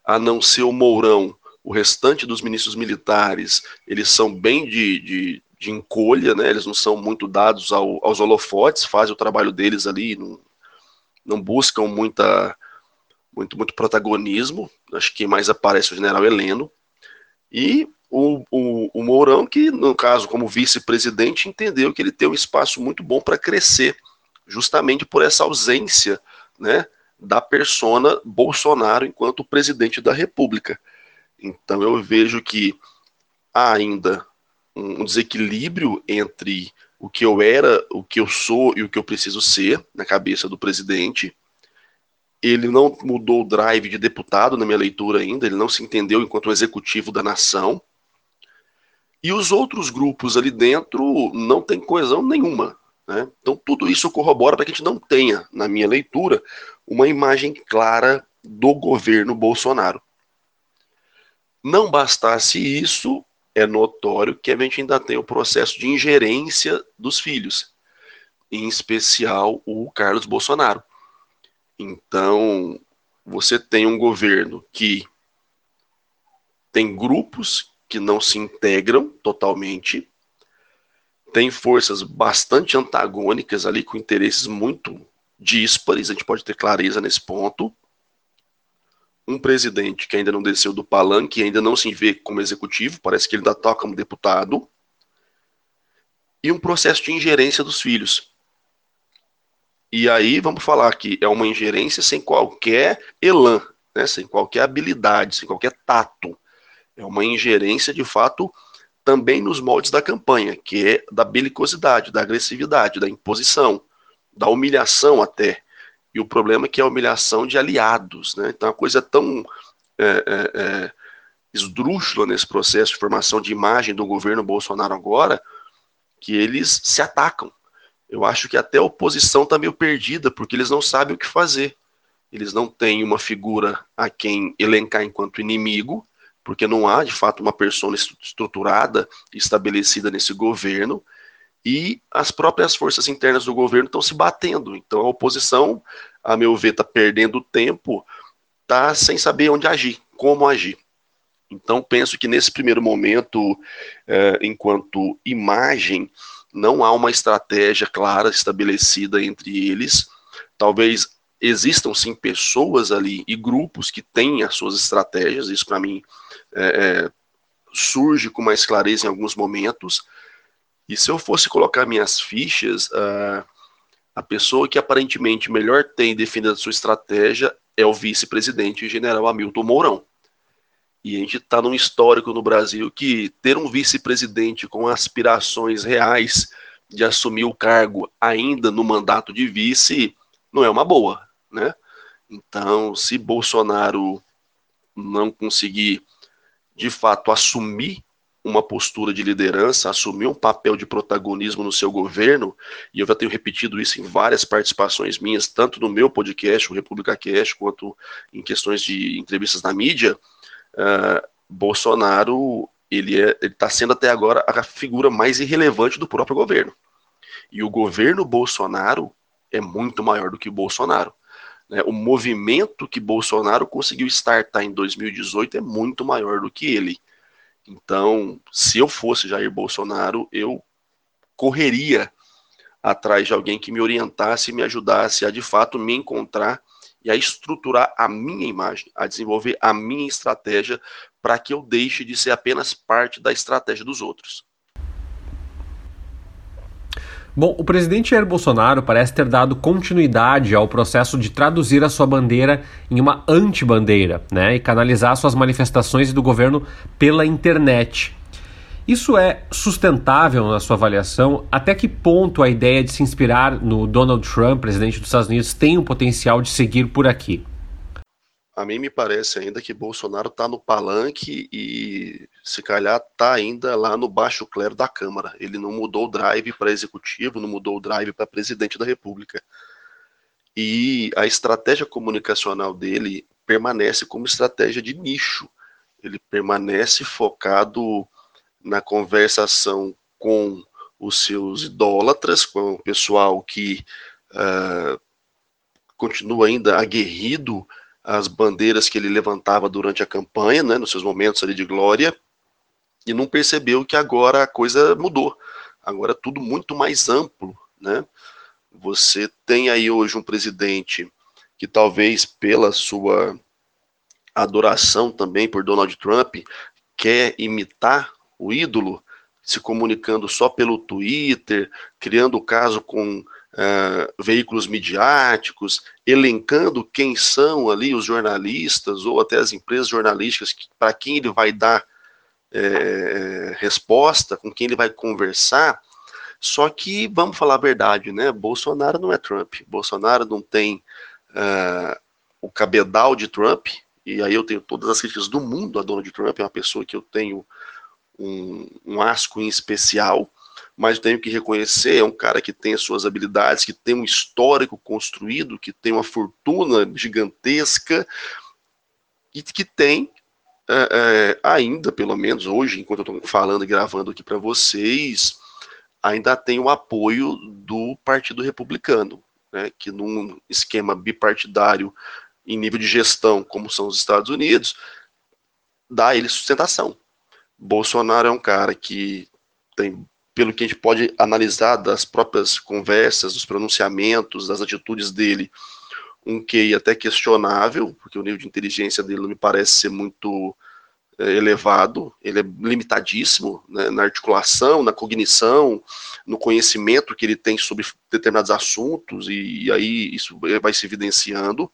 a não ser o Mourão, o restante dos ministros militares, eles são bem de, de, de encolha, né? eles não são muito dados ao, aos holofotes, fazem o trabalho deles ali, não, não buscam muita, muito, muito protagonismo, acho que mais aparece é o general Heleno, e o, o, o Mourão, que no caso como vice-presidente, entendeu que ele tem um espaço muito bom para crescer, justamente por essa ausência né, da persona Bolsonaro enquanto presidente da República. Então eu vejo que há ainda um desequilíbrio entre o que eu era, o que eu sou e o que eu preciso ser na cabeça do presidente. Ele não mudou o drive de deputado na minha leitura ainda, ele não se entendeu enquanto executivo da nação. E os outros grupos ali dentro não tem coesão nenhuma. Né? Então, tudo isso corrobora para que a gente não tenha, na minha leitura, uma imagem clara do governo Bolsonaro. Não bastasse isso, é notório que a gente ainda tem o processo de ingerência dos filhos, em especial o Carlos Bolsonaro. Então, você tem um governo que tem grupos que não se integram totalmente, tem forças bastante antagônicas ali com interesses muito díspares, a gente pode ter clareza nesse ponto um presidente que ainda não desceu do palanque, ainda não se vê como executivo, parece que ele ainda toca como deputado, e um processo de ingerência dos filhos. E aí vamos falar que é uma ingerência sem qualquer elan, né, sem qualquer habilidade, sem qualquer tato. É uma ingerência de fato também nos moldes da campanha, que é da belicosidade, da agressividade, da imposição, da humilhação até. E o problema é que é a humilhação de aliados. Né? Então, a coisa é tão é, é, é, esdrúxula nesse processo de formação de imagem do governo Bolsonaro agora, que eles se atacam. Eu acho que até a oposição está meio perdida, porque eles não sabem o que fazer. Eles não têm uma figura a quem elencar enquanto inimigo, porque não há, de fato, uma persona estruturada, estabelecida nesse governo, e as próprias forças internas do governo estão se batendo. Então a oposição, a meu ver, está perdendo tempo, está sem saber onde agir, como agir. Então penso que nesse primeiro momento, é, enquanto imagem, não há uma estratégia clara estabelecida entre eles. Talvez existam sim pessoas ali e grupos que têm as suas estratégias, isso para mim é, é, surge com mais clareza em alguns momentos, e se eu fosse colocar minhas fichas, uh, a pessoa que aparentemente melhor tem definido a sua estratégia é o vice-presidente general Hamilton Mourão. E a gente está num histórico no Brasil que ter um vice-presidente com aspirações reais de assumir o cargo ainda no mandato de vice não é uma boa, né? Então, se Bolsonaro não conseguir de fato assumir uma postura de liderança, assumir um papel de protagonismo no seu governo, e eu já tenho repetido isso em várias participações minhas, tanto no meu podcast, o República Cash, quanto em questões de entrevistas na mídia, uh, Bolsonaro ele é, está sendo até agora a figura mais irrelevante do próprio governo. E o governo Bolsonaro é muito maior do que Bolsonaro. Né? O movimento que Bolsonaro conseguiu startar em 2018 é muito maior do que ele. Então, se eu fosse Jair Bolsonaro, eu correria atrás de alguém que me orientasse me ajudasse a de fato me encontrar e a estruturar a minha imagem, a desenvolver a minha estratégia para que eu deixe de ser apenas parte da estratégia dos outros. Bom, o presidente Jair Bolsonaro parece ter dado continuidade ao processo de traduzir a sua bandeira em uma anti-bandeira, né, e canalizar suas manifestações do governo pela internet. Isso é sustentável na sua avaliação? Até que ponto a ideia de se inspirar no Donald Trump, presidente dos Estados Unidos, tem o potencial de seguir por aqui? A mim me parece ainda que Bolsonaro está no palanque e se calhar está ainda lá no baixo clero da Câmara. Ele não mudou o drive para executivo, não mudou o drive para presidente da República. E a estratégia comunicacional dele permanece como estratégia de nicho. Ele permanece focado na conversação com os seus idólatras, com o pessoal que uh, continua ainda aguerrido as bandeiras que ele levantava durante a campanha, né, nos seus momentos ali de glória, e não percebeu que agora a coisa mudou. Agora é tudo muito mais amplo, né? Você tem aí hoje um presidente que talvez pela sua adoração também por Donald Trump quer imitar o ídolo, se comunicando só pelo Twitter, criando caso com uh, veículos midiáticos, elencando quem são ali os jornalistas ou até as empresas jornalísticas para quem ele vai dar é, resposta, com quem ele vai conversar. Só que, vamos falar a verdade, né? Bolsonaro não é Trump. Bolsonaro não tem uh, o cabedal de Trump, e aí eu tenho todas as críticas do mundo a Donald Trump, é uma pessoa que eu tenho um, um asco em especial, mas tenho que reconhecer, é um cara que tem as suas habilidades, que tem um histórico construído, que tem uma fortuna gigantesca e que tem é, é, ainda, pelo menos hoje, enquanto eu estou falando e gravando aqui para vocês, ainda tem o apoio do Partido Republicano, né, que num esquema bipartidário em nível de gestão, como são os Estados Unidos, dá ele sustentação. Bolsonaro é um cara que tem pelo que a gente pode analisar das próprias conversas, dos pronunciamentos, das atitudes dele, um QI até questionável, porque o nível de inteligência dele não me parece ser muito é, elevado, ele é limitadíssimo né, na articulação, na cognição, no conhecimento que ele tem sobre determinados assuntos, e, e aí isso vai se evidenciando.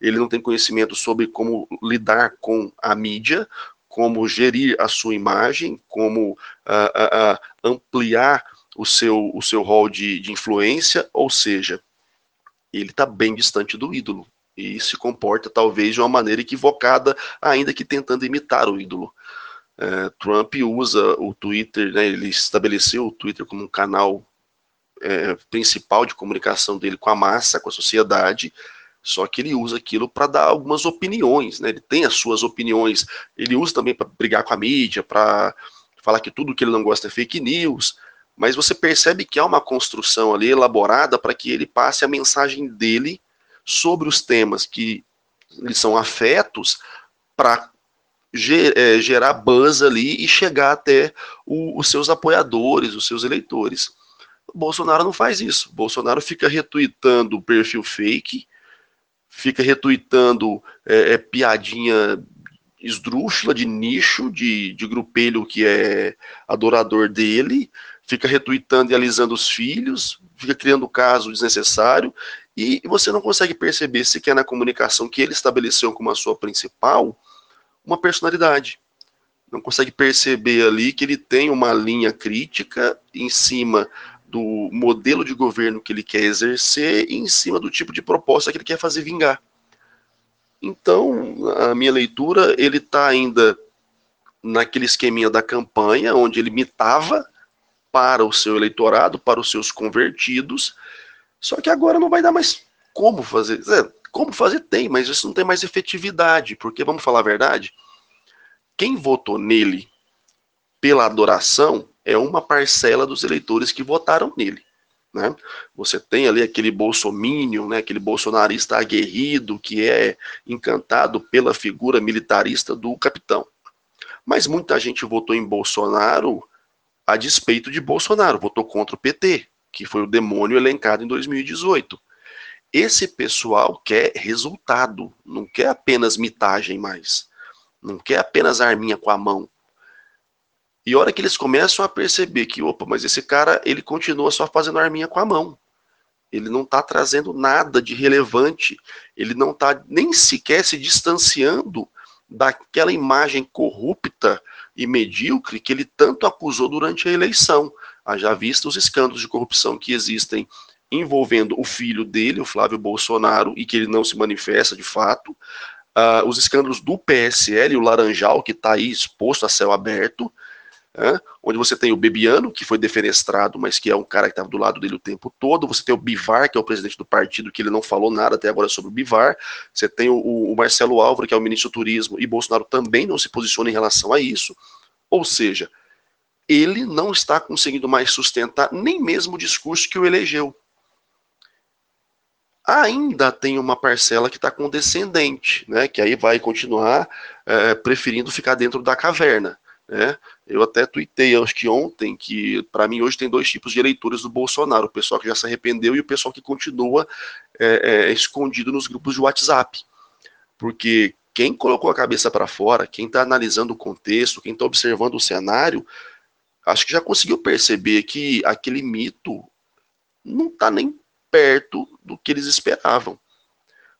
Ele não tem conhecimento sobre como lidar com a mídia, como gerir a sua imagem, como uh, uh, uh, ampliar o seu, o seu rol de, de influência, ou seja, ele está bem distante do ídolo e se comporta talvez de uma maneira equivocada, ainda que tentando imitar o ídolo. É, Trump usa o Twitter, né, ele estabeleceu o Twitter como um canal é, principal de comunicação dele com a massa, com a sociedade, só que ele usa aquilo para dar algumas opiniões, né? Ele tem as suas opiniões. Ele usa também para brigar com a mídia, para falar que tudo que ele não gosta é fake news. Mas você percebe que há uma construção ali elaborada para que ele passe a mensagem dele sobre os temas que lhe são afetos para é, gerar buzz ali e chegar até o, os seus apoiadores, os seus eleitores. O Bolsonaro não faz isso. O Bolsonaro fica retweetando o perfil fake, fica retuitando é, é, piadinha esdrúxula de nicho, de, de grupelho que é adorador dele, fica retuitando e alisando os filhos, fica criando caso desnecessário, e você não consegue perceber sequer na comunicação que ele estabeleceu como a sua principal uma personalidade. Não consegue perceber ali que ele tem uma linha crítica em cima do modelo de governo que ele quer exercer e em cima do tipo de proposta que ele quer fazer vingar. Então, a minha leitura, ele está ainda naquele esqueminha da campanha, onde ele mitava para o seu eleitorado, para os seus convertidos, só que agora não vai dar mais como fazer. É, como fazer tem, mas isso não tem mais efetividade, porque vamos falar a verdade, quem votou nele pela adoração é uma parcela dos eleitores que votaram nele. Né? Você tem ali aquele bolsomínio, né, aquele bolsonarista aguerrido que é encantado pela figura militarista do capitão. Mas muita gente votou em Bolsonaro a despeito de Bolsonaro, votou contra o PT, que foi o demônio elencado em 2018. Esse pessoal quer resultado, não quer apenas mitagem mais, não quer apenas arminha com a mão. E a hora que eles começam a perceber que, opa, mas esse cara, ele continua só fazendo arminha com a mão. Ele não está trazendo nada de relevante, ele não está nem sequer se distanciando daquela imagem corrupta e medíocre que ele tanto acusou durante a eleição. Haja visto os escândalos de corrupção que existem envolvendo o filho dele, o Flávio Bolsonaro, e que ele não se manifesta de fato. Uh, os escândalos do PSL, o Laranjal, que está aí exposto a céu aberto, onde você tem o Bebiano, que foi defenestrado, mas que é um cara que estava do lado dele o tempo todo. Você tem o Bivar, que é o presidente do partido, que ele não falou nada até agora sobre o Bivar. Você tem o, o Marcelo Álvaro, que é o ministro do Turismo, e Bolsonaro também não se posiciona em relação a isso. Ou seja, ele não está conseguindo mais sustentar nem mesmo o discurso que o elegeu. Ainda tem uma parcela que está condescendente, né, que aí vai continuar é, preferindo ficar dentro da caverna. Né? Eu até tuitei, acho que ontem, que para mim hoje tem dois tipos de eleitores do Bolsonaro: o pessoal que já se arrependeu e o pessoal que continua é, é, escondido nos grupos de WhatsApp. Porque quem colocou a cabeça para fora, quem está analisando o contexto, quem está observando o cenário, acho que já conseguiu perceber que aquele mito não está nem perto do que eles esperavam.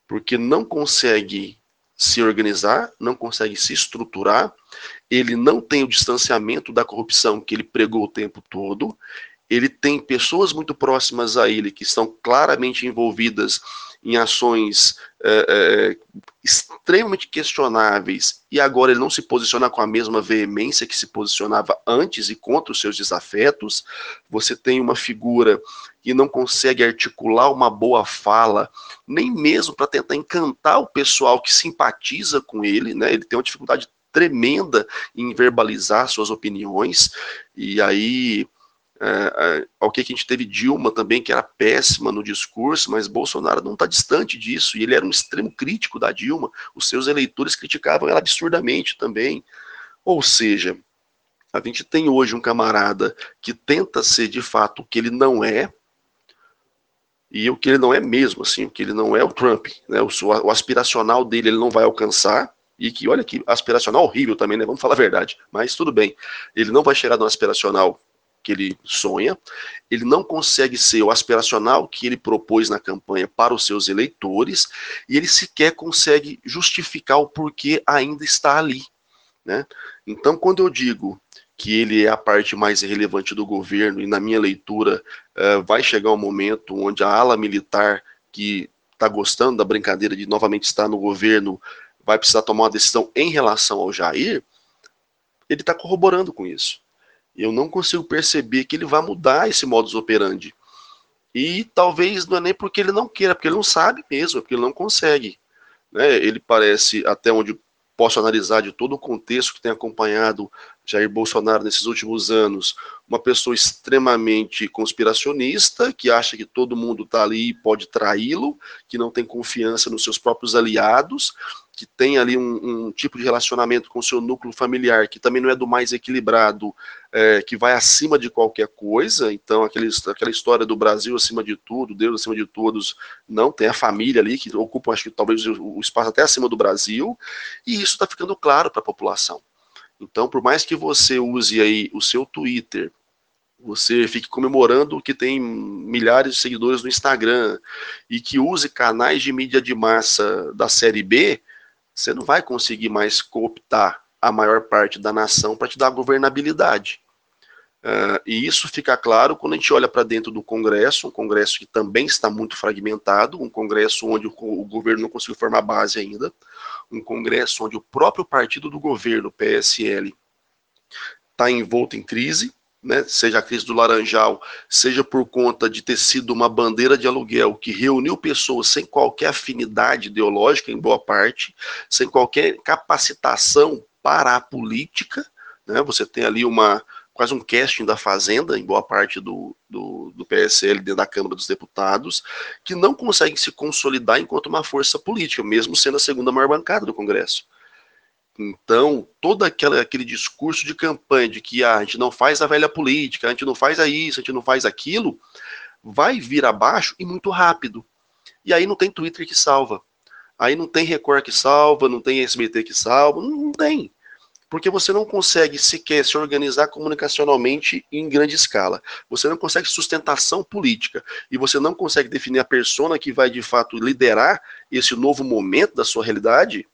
Porque não consegue se organizar, não consegue se estruturar, ele não tem o distanciamento da corrupção que ele pregou o tempo todo, ele tem pessoas muito próximas a ele que estão claramente envolvidas em ações é, é, extremamente questionáveis e agora ele não se posiciona com a mesma veemência que se posicionava antes e contra os seus desafetos. Você tem uma figura que não consegue articular uma boa fala, nem mesmo para tentar encantar o pessoal que simpatiza com ele, né? Ele tem uma dificuldade tremenda em verbalizar suas opiniões, e aí é, é, o que a gente teve Dilma também, que era péssima no discurso, mas Bolsonaro não está distante disso, e ele era um extremo crítico da Dilma, os seus eleitores criticavam ela absurdamente também. Ou seja, a gente tem hoje um camarada que tenta ser de fato o que ele não é, e o que ele não é mesmo, assim, o que ele não é o Trump, né, o, o aspiracional dele ele não vai alcançar, e que, olha que aspiracional horrível também, né, vamos falar a verdade, mas tudo bem, ele não vai chegar no aspiracional que ele sonha, ele não consegue ser o aspiracional que ele propôs na campanha para os seus eleitores, e ele sequer consegue justificar o porquê ainda está ali, né, então quando eu digo que ele é a parte mais relevante do governo, e na minha leitura uh, vai chegar um momento onde a ala militar que está gostando da brincadeira de novamente estar no governo vai precisar tomar uma decisão em relação ao Jair, ele está corroborando com isso. Eu não consigo perceber que ele vai mudar esse modus operandi. E talvez não é nem porque ele não queira, porque ele não sabe mesmo, é porque ele não consegue. Né? Ele parece, até onde posso analisar de todo o contexto que tem acompanhado Jair Bolsonaro nesses últimos anos, uma pessoa extremamente conspiracionista, que acha que todo mundo está ali e pode traí-lo, que não tem confiança nos seus próprios aliados, que tem ali um, um, tipo de relacionamento com o seu núcleo familiar que também não é do mais equilibrado, é, que vai acima de qualquer coisa. Então, aquele, aquela história do Brasil acima de tudo, Deus acima de todos, não tem a família ali que ocupa, acho que talvez o, espaço até acima do Brasil, e isso está ficando claro para a população. Então, por mais que você use aí o seu Twitter, você fique comemorando que tem milhares de seguidores no Instagram e que use canais de mídia de massa da série B, você não vai conseguir mais cooptar a maior parte da nação para te dar governabilidade. Uh, e isso fica claro quando a gente olha para dentro do Congresso, um Congresso que também está muito fragmentado, um Congresso onde o, o, governo não conseguiu formar base ainda, um Congresso onde o próprio partido do governo, PSL, está envolto em crise, né, seja a crise do Laranjal, seja por conta de ter sido uma bandeira de aluguel que reuniu pessoas sem qualquer afinidade ideológica, em boa parte, sem qualquer capacitação para a política. Né, você tem ali uma quase um casting da Fazenda, em boa parte do, do, do PSL dentro da Câmara dos Deputados, que não conseguem se consolidar enquanto uma força política, mesmo sendo a segunda maior bancada do Congresso. Então, todo aquele, aquele discurso de campanha de que ah, a gente não faz a velha política, a gente não faz isso, a gente não faz aquilo, vai vir abaixo e muito rápido. E aí não tem Twitter que salva. Aí não tem Record que salva, não tem SBT que salva, não, não tem. Porque você não consegue sequer se organizar comunicacionalmente em grande escala. Você não consegue sustentação política. E você não consegue definir a persona que vai de fato liderar esse novo momento da sua realidade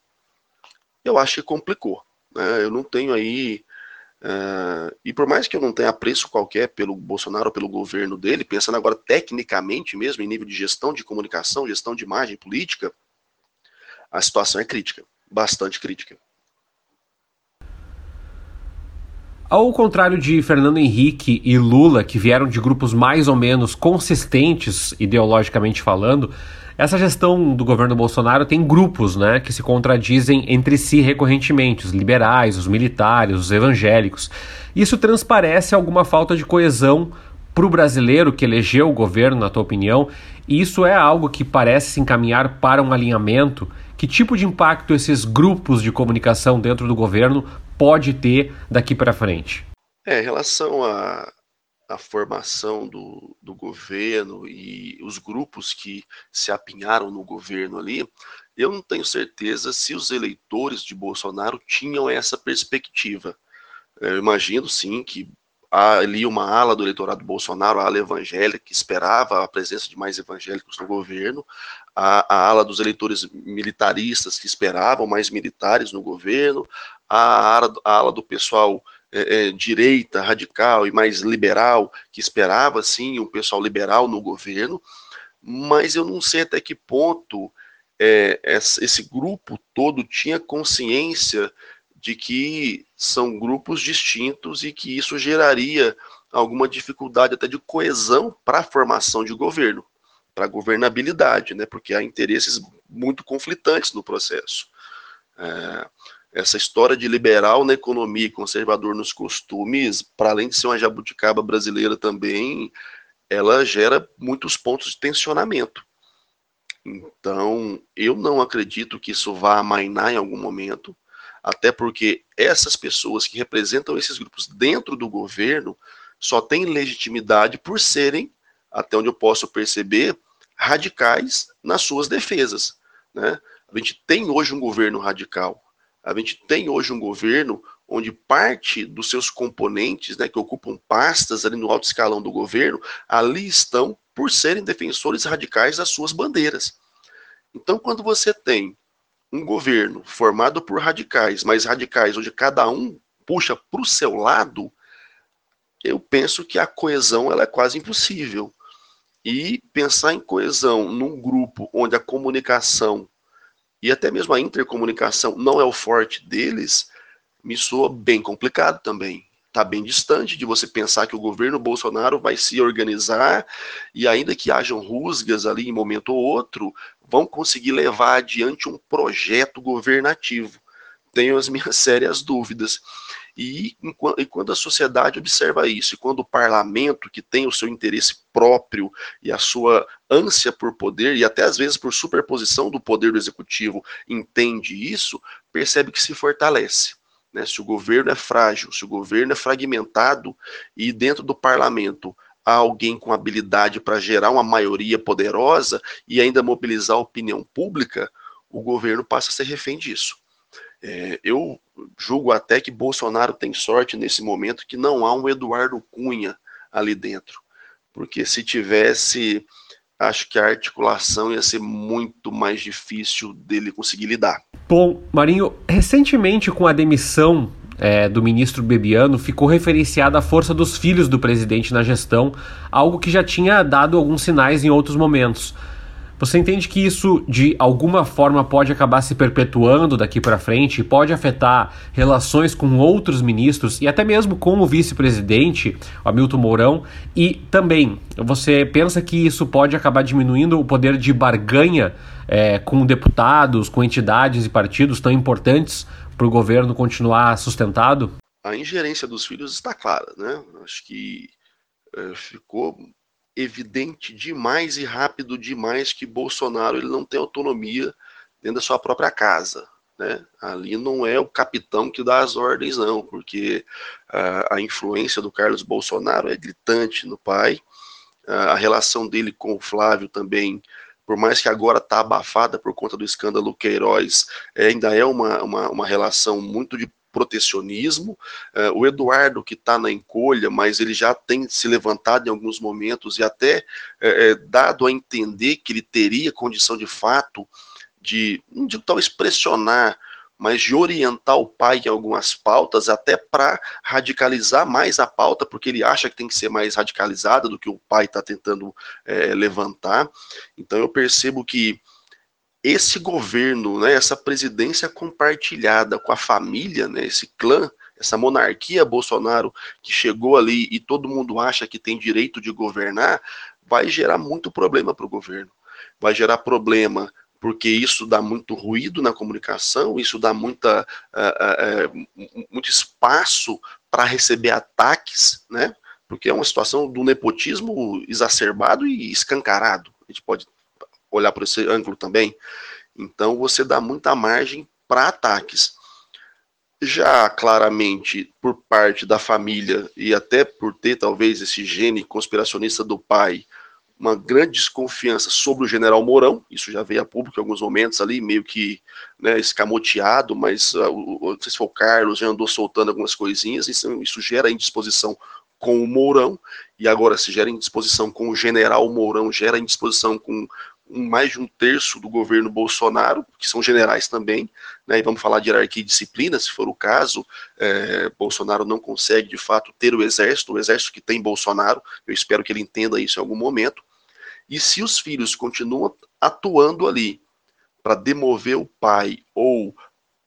eu acho que complicou. Né? Eu não tenho aí. Uh, e por mais que eu não tenha apreço qualquer pelo Bolsonaro ou pelo governo dele, pensando agora tecnicamente mesmo, em nível de gestão de comunicação, gestão de imagem política, a situação é crítica, bastante crítica. Ao contrário de Fernando Henrique e Lula, que vieram de grupos mais ou menos consistentes ideologicamente falando, essa gestão do governo Bolsonaro tem grupos né, que se contradizem entre si recorrentemente: os liberais, os militares, os evangélicos. Isso transparece alguma falta de coesão para o brasileiro que elegeu o governo, na tua opinião? E isso é algo que parece se encaminhar para um alinhamento? Que tipo de impacto esses grupos de comunicação dentro do governo pode ter daqui para frente? É, em relação a, a formação do, do governo e os grupos que se apinharam no governo ali, eu não tenho certeza se os eleitores de Bolsonaro tinham essa perspectiva. Eu imagino sim que há ali uma ala do eleitorado Bolsonaro, a ala evangélica, que esperava a presença de mais evangélicos no governo, a, a ala dos eleitores militaristas que esperavam mais militares no governo, a a ala do pessoal é, é, direita, radical e mais liberal, que esperava sim um pessoal liberal no governo, mas eu não sei até que ponto é, esse grupo todo tinha consciência de que são grupos distintos e que isso geraria alguma dificuldade até de coesão para a formação de governo, para a governabilidade, né? Porque há interesses muito conflitantes no processo. É, essa história de liberal na economia e conservador nos costumes, para além de ser uma jabuticaba brasileira também, ela gera muitos pontos de tensionamento. Então, eu não acredito que isso vá amainar em algum momento, até porque essas pessoas que representam esses grupos dentro do governo só têm legitimidade por serem, até onde eu posso perceber, radicais nas suas defesas. Né? A gente tem hoje um governo radical, a gente tem hoje um governo onde parte dos seus componentes, né, que ocupam pastas ali no alto escalão do governo, ali estão por serem defensores radicais das suas bandeiras. Então, quando você tem um governo formado por radicais, mas radicais onde cada um puxa para o seu lado, eu penso que a coesão ela é quase impossível. E pensar em coesão num grupo onde a comunicação e até mesmo a intercomunicação não é o forte deles, me soa bem complicado também. Está bem distante de você pensar que o governo Bolsonaro vai se organizar e, ainda que hajam rusgas ali em momento ou outro, vão conseguir levar adiante um projeto governativo. Tenho as minhas <laughs> sérias dúvidas. E, e quando a sociedade observa isso, e quando o parlamento, que tem o seu interesse próprio e a sua ânsia por poder, e até às vezes por superposição do poder do executivo, entende isso, percebe que se fortalece. Né? Se o governo é frágil, se o governo é fragmentado, e dentro do parlamento há alguém com habilidade para gerar uma maioria poderosa e ainda mobilizar a opinião pública, o governo passa a ser refém disso. É, eu julgo até que Bolsonaro tem sorte nesse momento que não há um Eduardo Cunha ali dentro. Porque se tivesse, acho que a articulação ia ser muito mais difícil dele conseguir lidar. Bom, Marinho, recentemente com a demissão é, do ministro Bebiano, ficou referenciada a força dos filhos do presidente na gestão, algo que já tinha dado alguns sinais em outros momentos. Você entende que isso de alguma forma pode acabar se perpetuando daqui para frente, pode afetar relações com outros ministros e até mesmo com o vice-presidente, Hamilton Mourão, e também você pensa que isso pode acabar diminuindo o poder de barganha é, com deputados, com entidades e partidos tão importantes para o governo continuar sustentado? A ingerência dos filhos está clara, né? Acho que é, ficou evidente demais e rápido demais que Bolsonaro ele não tem autonomia dentro da sua própria casa. Né? Ali não é o capitão que dá as ordens, não, porque uh, a influência do Carlos Bolsonaro é gritante no pai, uh, a relação dele com o Flávio também, por mais que agora está abafada por conta do escândalo Queiroz, ainda é uma, uma, uma relação muito de protecionismo. Uh, o Eduardo, que está na encolha, mas ele já tem se levantado em alguns momentos e até é, dado a entender que ele teria condição de fato de, não digo talvez pressionar, mas de orientar o pai em algumas pautas, até para radicalizar mais a pauta, porque ele acha que tem que ser mais radicalizada do que o pai está tentando é, levantar. Então eu percebo que esse governo, né, essa presidência compartilhada com a família, né, esse clã, essa monarquia Bolsonaro que chegou ali e todo mundo acha que tem direito de governar, vai gerar muito problema para o governo. Vai gerar problema porque isso dá muito ruído na comunicação, isso dá muita, uh, uh, muito espaço para receber ataques, né? Porque é uma situação do nepotismo exacerbado e escancarado. A gente pode olhar por esse ângulo também. Então você dá muita margem para ataques. Já claramente por parte da família e até por ter talvez esse gene conspiracionista do pai, uma grande desconfiança sobre o general Mourão, isso já veio a público em alguns momentos ali, meio que né, escamoteado, mas uh, o, não sei se foi o Carlos, já andou soltando algumas coisinhas, isso, isso gera indisposição com o Mourão, e agora se gera indisposição com o general Mourão, gera indisposição com mais de um terço do governo Bolsonaro, que são generais também, né, e vamos falar de hierarquia e disciplina, se for o caso, é, Bolsonaro não consegue de fato ter o exército, o exército que tem Bolsonaro, eu espero que ele entenda isso em algum momento, e se os filhos continuam atuando ali para demover o pai ou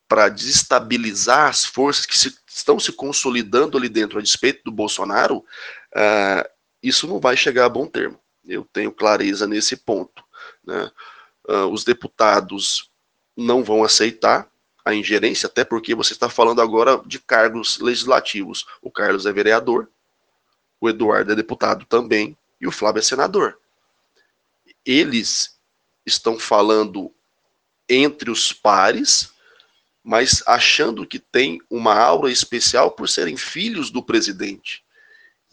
para desestabilizar as forças que se, estão se consolidando ali dentro a despeito do Bolsonaro, uh, isso não vai chegar a bom termo. Eu tenho clareza nesse ponto. Né? Uh, os deputados não vão aceitar a ingerência, até porque você está falando agora de cargos legislativos. O Carlos é vereador, o Eduardo é deputado também, e o Flávio é senador. Eles estão falando entre os pares, mas achando que tem uma aura especial por serem filhos do presidente.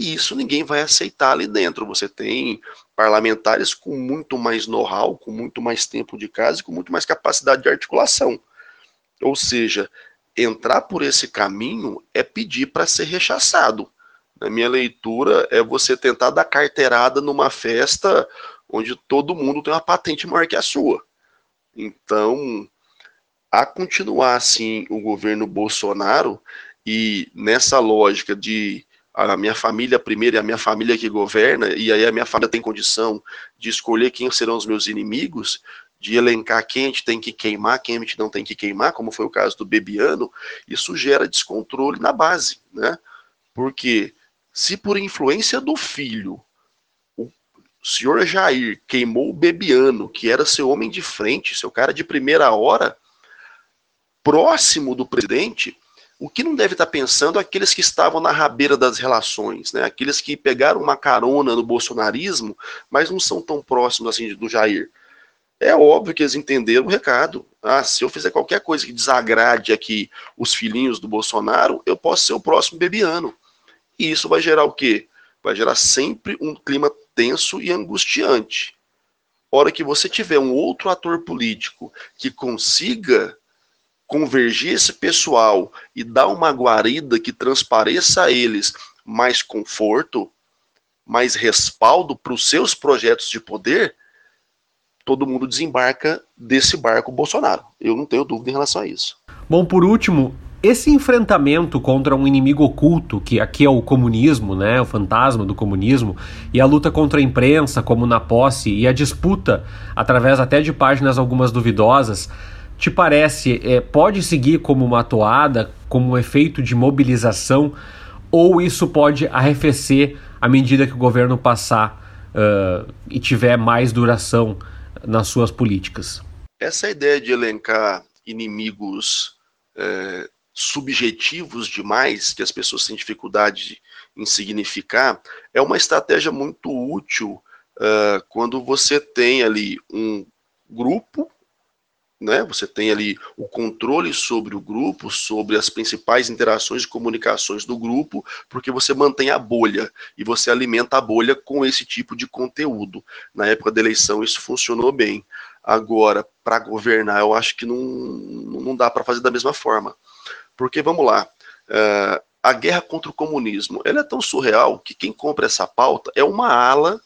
E isso ninguém vai aceitar ali dentro. Você tem parlamentares com muito mais know-how, com muito mais tempo de casa e com muito mais capacidade de articulação. Ou seja, entrar por esse caminho é pedir para ser rechaçado. Na minha leitura, é você tentar dar carteirada numa festa onde todo mundo tem uma patente maior que a sua. Então, a continuar assim o governo Bolsonaro e nessa lógica de a minha família primeiro e a minha família que governa, e aí a minha família tem condição de escolher quem serão os meus inimigos, de elencar quem a gente tem que queimar, quem a gente não tem que queimar, como foi o caso do Bebiano, isso gera descontrole na base, né? Porque se por influência do filho o senhor Jair queimou o Bebiano, que era seu homem de frente, seu cara de primeira hora, próximo do presidente, o que não deve estar pensando aqueles que estavam na rabeira das relações, né? aqueles que pegaram uma carona no bolsonarismo, mas não são tão próximos assim do Jair. É óbvio que eles entenderam o recado. Ah, se eu fizer qualquer coisa que desagrade aqui os filhinhos do Bolsonaro, eu posso ser o próximo bebiano. E isso vai gerar o quê? Vai gerar sempre um clima tenso e angustiante. Hora que você tiver um outro ator político que consiga convergir esse pessoal e dar uma guarida que transpareça a eles mais conforto, mais respaldo para os seus projetos de poder, todo mundo desembarca desse barco Bolsonaro. Eu não tenho dúvida em relação a isso. Bom, por último, esse enfrentamento contra um inimigo oculto, que aqui é o comunismo, né, o fantasma do comunismo, e a luta contra a imprensa, como na posse, e a disputa, através até de páginas algumas duvidosas, te parece, é, pode seguir como uma toada, como um efeito de mobilização, ou isso pode arrefecer à medida que o governo passar uh, e tiver mais duração nas suas políticas? Essa ideia de elencar inimigos é, subjetivos demais, que as pessoas têm dificuldade em significar, é uma estratégia muito útil uh, quando você tem ali um grupo, né? Você tem ali o controle sobre o grupo, sobre as principais interações e comunicações do grupo, porque você mantém a bolha e você alimenta a bolha com esse tipo de conteúdo. Na época da eleição isso funcionou bem. Agora, para governar, eu acho que não, não dá para fazer da mesma forma. Porque, vamos lá, uh, a guerra contra o comunismo ela é tão surreal que quem compra essa pauta é uma ala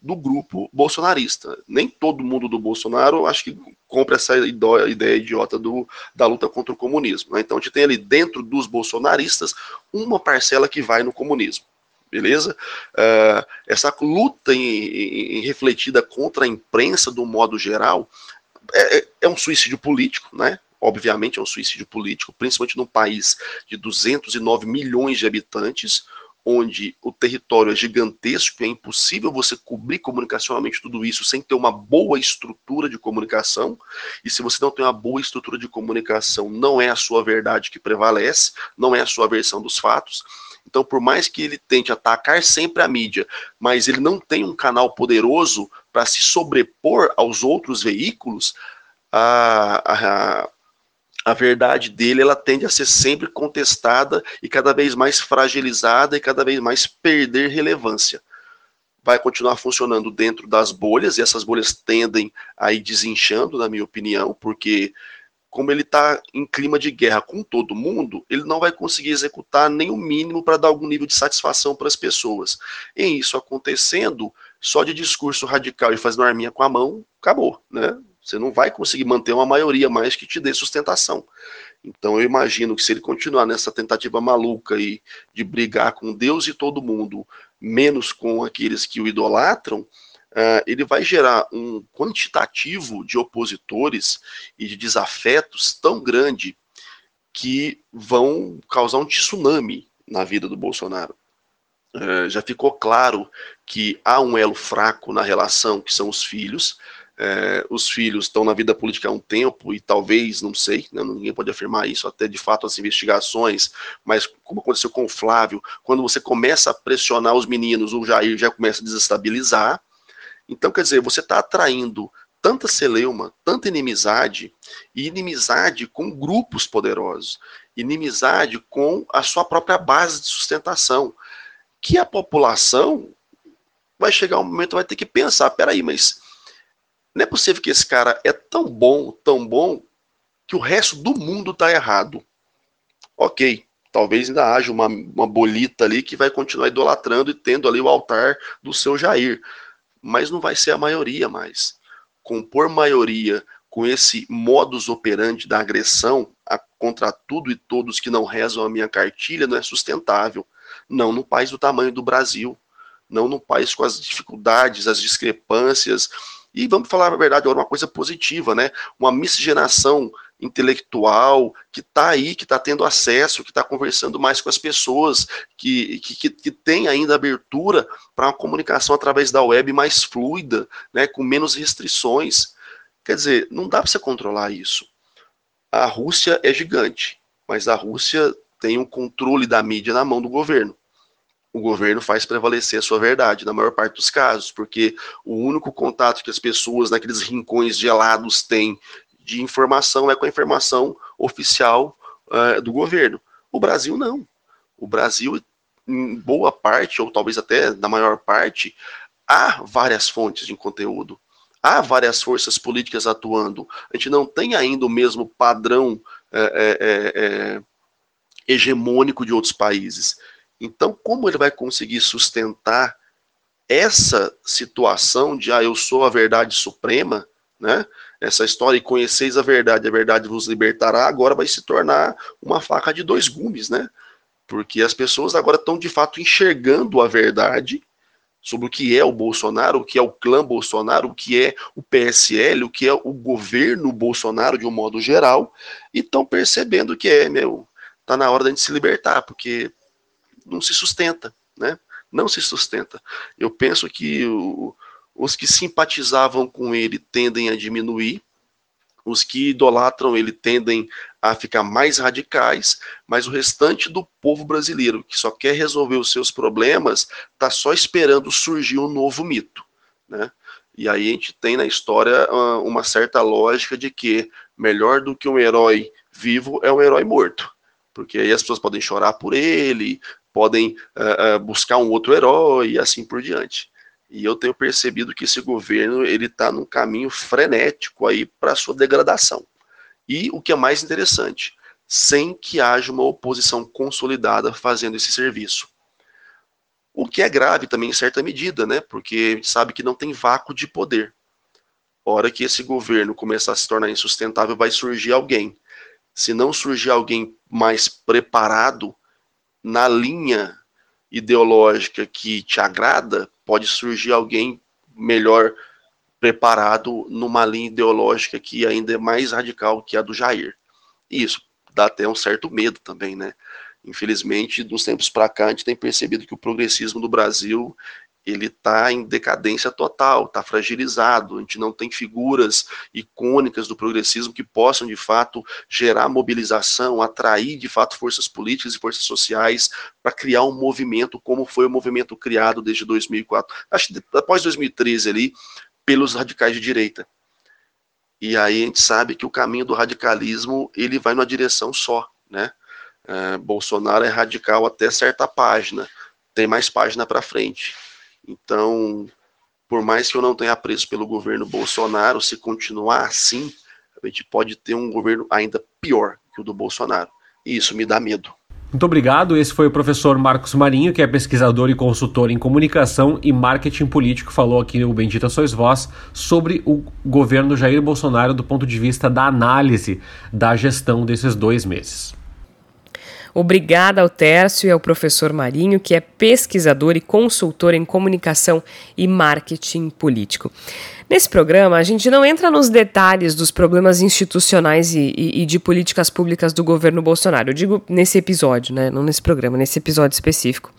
do grupo bolsonarista. Nem todo mundo do Bolsonaro acho que compra essa ideia idiota do, da luta contra o comunismo. Né? Então a gente tem ali dentro dos bolsonaristas uma parcela que vai no comunismo. Beleza? Uh, essa luta em, em, refletida contra a imprensa, do modo geral, é, é, é um suicídio político, né? obviamente é um suicídio político, principalmente num país de 209 milhões de habitantes, onde o território é gigantesco, é impossível você cobrir comunicacionalmente tudo isso sem ter uma boa estrutura de comunicação. E se você não tem uma boa estrutura de comunicação, não é a sua verdade que prevalece, não é a sua versão dos fatos. Então, por mais que ele tente atacar sempre a mídia, mas ele não tem um canal poderoso para se sobrepor aos outros veículos, a, a, a verdade dele ela tende a ser sempre contestada e cada vez mais fragilizada e cada vez mais perder relevância. Vai continuar funcionando dentro das bolhas e essas bolhas tendem a ir desinchando, na minha opinião, porque como ele está em clima de guerra com todo mundo, ele não vai conseguir executar nem o mínimo para dar algum nível de satisfação para as pessoas. Em isso acontecendo, só de discurso radical e fazendo arminha com a mão, acabou, né? Você não vai conseguir manter uma maioria mais que te dê sustentação. Então eu imagino que se ele continuar nessa tentativa maluca aí de brigar com Deus e todo mundo, menos com aqueles que o idolatram, uh, ele vai gerar um quantitativo de opositores e de desafetos tão grande que vão causar um tsunami na vida do Bolsonaro. Uh, já ficou claro que há um elo fraco na relação, que são os filhos, é, os filhos estão na vida política há um tempo e talvez, não sei, né, ninguém pode afirmar isso, até de fato as investigações, mas como aconteceu com o Flávio, quando você começa a pressionar os meninos, o Jair já começa a desestabilizar. Então, quer dizer, você está atraindo tanta celeuma, tanta inimizade, e inimizade com grupos poderosos, inimizade com a sua própria base de sustentação, que a população vai chegar um momento vai ter que pensar, peraí, mas não é possível que esse cara é tão bom, tão bom, que o resto do mundo está errado. Ok, talvez ainda haja uma, uma bolita ali que vai continuar idolatrando e tendo ali o altar do seu Jair. Mas não vai ser a maioria mais. Compor maioria com esse modus operandi da agressão a, contra tudo e todos que não rezam a minha cartilha não é sustentável. Não no país do tamanho do Brasil. Não no país com as dificuldades, as discrepâncias e vamos falar a verdade uma coisa positiva, né? Uma miscigenação intelectual que está aí, que está tendo acesso, que está conversando mais com as pessoas, que, que, que tem ainda abertura para uma comunicação através da web mais fluida, né, com menos restrições. Quer dizer, não dá para você controlar isso. A Rússia é gigante, mas a Rússia tem um controle da mídia na mão do governo o governo faz prevalecer a sua verdade, na maior parte dos casos, porque o único contato que as pessoas naqueles rincões gelados têm de informação é com a informação oficial uh, do governo. O Brasil não. O Brasil, em boa parte, ou talvez até na maior parte, há várias fontes de conteúdo. Há várias forças políticas atuando. A gente não tem ainda o mesmo padrão é, é, é, hegemônico de outros países. Então, como ele vai conseguir sustentar essa situação de ah, eu sou a verdade suprema, né? Essa história e conheceis a verdade, a verdade vos libertará, agora vai se tornar uma faca de dois gumes, né? Porque as pessoas agora estão de fato enxergando a verdade sobre o que é o Bolsonaro, o que é o clã Bolsonaro, o que é o PSL, o que é o governo Bolsonaro de um modo geral, e estão percebendo que é, meu, tá na hora da gente se libertar, porque não se sustenta, né? Não se sustenta. Eu penso que o, os que simpatizavam com ele tendem a diminuir, os que idolatram ele tendem a ficar mais radicais, mas o restante do povo brasileiro, que só quer resolver os seus problemas, está só esperando surgir um novo mito. Né? E aí a gente tem na história ah, uma certa lógica de que melhor do que um herói vivo é um herói morto. Porque aí as pessoas podem chorar por ele, podem uh, buscar um outro herói e assim por diante. E eu tenho percebido que esse governo ele está num caminho frenético aí para sua degradação. E o que é mais interessante, sem que haja uma oposição consolidada fazendo esse serviço. O que é grave também em certa medida, né? Porque a gente sabe que não tem vácuo de poder. Hora que esse governo começar a se tornar insustentável, vai surgir alguém. Se não surgir alguém mais preparado na linha ideológica que te agrada, pode surgir alguém melhor preparado numa linha ideológica que ainda é mais radical que a do Jair. E isso dá até um certo medo também, né? Infelizmente, dos tempos para cá, a gente tem percebido que o progressismo do Brasil ele está em decadência total, está fragilizado. A gente não tem figuras icônicas do progressismo que possam, de fato, gerar mobilização, atrair, de fato, forças políticas e forças sociais para criar um movimento como foi o movimento criado desde 2004. Acho que após 2013 ali, pelos radicais de direita. E aí a gente sabe que o caminho do radicalismo ele vai numa direção só, né? É, Bolsonaro é radical até certa página, tem mais página para frente. Então, por mais que eu não tenha apreço pelo governo Bolsonaro, se continuar assim, a gente pode ter um governo ainda pior que o do Bolsonaro. E isso me dá medo. Muito obrigado. Esse foi o professor Marcos Marinho, que é pesquisador e consultor em comunicação e marketing político, falou aqui no Bendita Sois Vós sobre o governo Jair Bolsonaro do ponto de vista da análise da gestão desses dois meses. Obrigada ao Tércio e ao professor Marinho, que é pesquisador e consultor em comunicação e marketing político. Nesse programa, a gente não entra nos detalhes dos problemas institucionais e, e, e, de políticas públicas do governo Bolsonaro. Eu digo nesse episódio, né? não nesse programa, nesse episódio específico.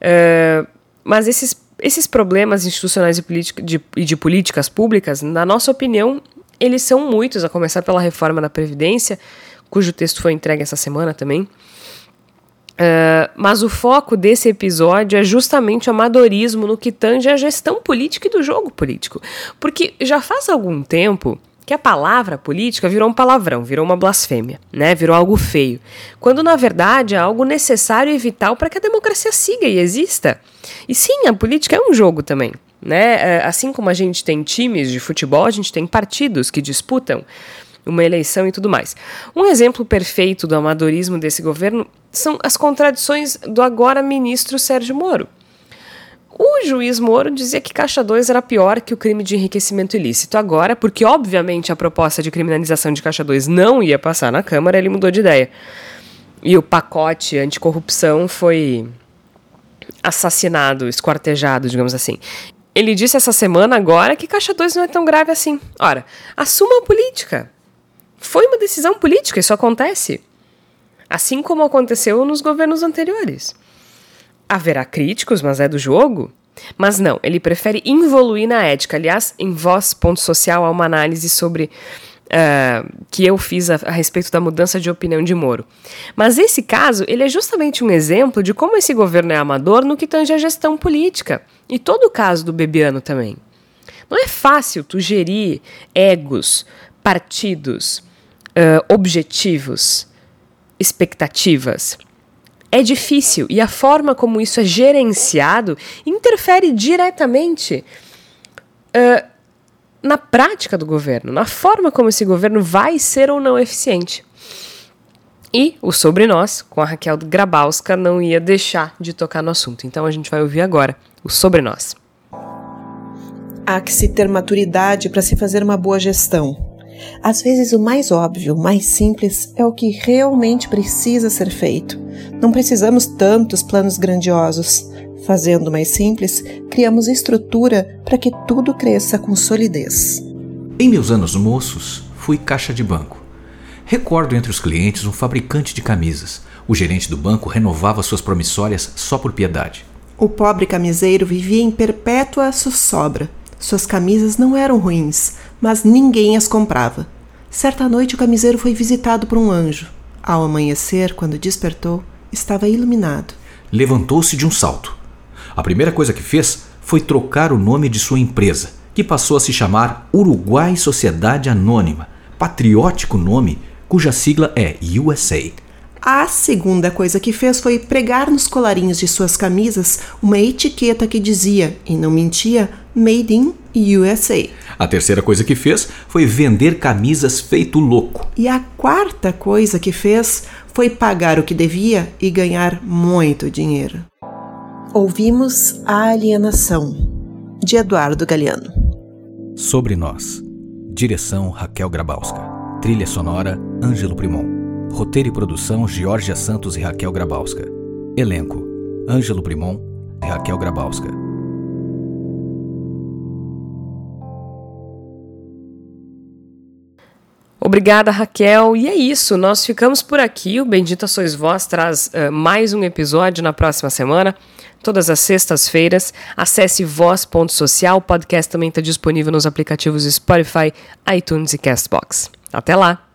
Uh, mas esses, esses problemas institucionais e, de, e de políticas públicas, na nossa opinião, eles são muitos, a começar pela reforma da Previdência, cujo texto foi entregue essa semana também. Uh, mas o foco desse episódio é justamente o amadorismo no que tange a gestão política e do jogo político. Porque já faz algum tempo que a palavra política virou um palavrão, virou uma blasfêmia, né? Virou algo feio. Quando na verdade é algo necessário e vital para que a democracia siga e exista. E sim, a política é um jogo também. Né? É, assim como a gente tem times de futebol, a gente tem partidos que disputam uma eleição e tudo mais. Um exemplo perfeito do amadorismo desse governo são as contradições do agora ministro Sérgio Moro. O juiz Moro dizia que Caixa 2 era pior que o crime de enriquecimento ilícito. Agora, porque obviamente a proposta de criminalização de Caixa 2 não ia passar na Câmara, ele mudou de ideia. E o pacote anticorrupção foi assassinado, esquartejado, digamos assim. Ele disse essa semana agora que Caixa 2 não é tão grave assim. Ora, assuma a política. Foi uma decisão política, isso acontece. Assim como aconteceu nos governos anteriores. Haverá críticos, mas é do jogo. Mas não, ele prefere involuir na ética. Aliás, em Voz Ponto Social há uma análise sobre uh, que eu fiz a, a, respeito da mudança de opinião de Moro. Mas esse caso, ele é justamente um exemplo de como esse governo é amador no que tange a gestão política. E todo o caso do Bebiano também. Não é fácil tu gerir egos, partidos, uh, objetivos, expectativas. É difícil e a forma como isso é gerenciado interfere diretamente uh, na prática do governo, na forma como esse governo vai ser ou não eficiente. E o Sobre Nós, com a Raquel Grabowska, não ia deixar de tocar no assunto. Então a gente vai ouvir agora o Sobre Nós. Há que se ter maturidade para se fazer uma boa gestão. Às vezes, o mais óbvio, o mais simples, é o que realmente precisa ser feito. Não precisamos tantos planos grandiosos. Fazendo mais simples, criamos estrutura para que tudo cresça com solidez. Em meus anos moços, fui caixa de banco. Recordo entre os clientes um fabricante de camisas. O gerente do banco renovava suas promissórias só por piedade. O pobre camiseiro vivia em perpétua sobra. Suas camisas não eram ruins, mas ninguém as comprava. Certa noite o camiseiro foi visitado por um anjo. Ao amanhecer, quando despertou, estava iluminado. Levantou-se de um salto. A primeira coisa que fez foi trocar o nome de sua empresa, que passou a se chamar Uruguai Sociedade Anônima, patriótico nome cuja sigla é USA. A segunda coisa que fez foi pregar nos colarinhos de suas camisas uma etiqueta que dizia, e não mentia, Made in USA. A terceira coisa que fez foi vender camisas feito louco. E a quarta coisa que fez foi pagar o que devia e ganhar muito dinheiro. Ouvimos A Alienação, de Eduardo Galeano. Sobre Nós. Direção Raquel Grabowska. Trilha sonora Ângelo Primon. Roteiro e produção Georgia Santos e Raquel Grabowska. Elenco: Ângelo Primon e Raquel Grabowska. Obrigada, Raquel. E é isso, nós ficamos por aqui. O Bendita Sois Vós traz uh, mais um episódio na próxima semana, todas as sextas-feiras. Acesse voz.social. O podcast também está disponível nos aplicativos Spotify, iTunes e Castbox. Até lá!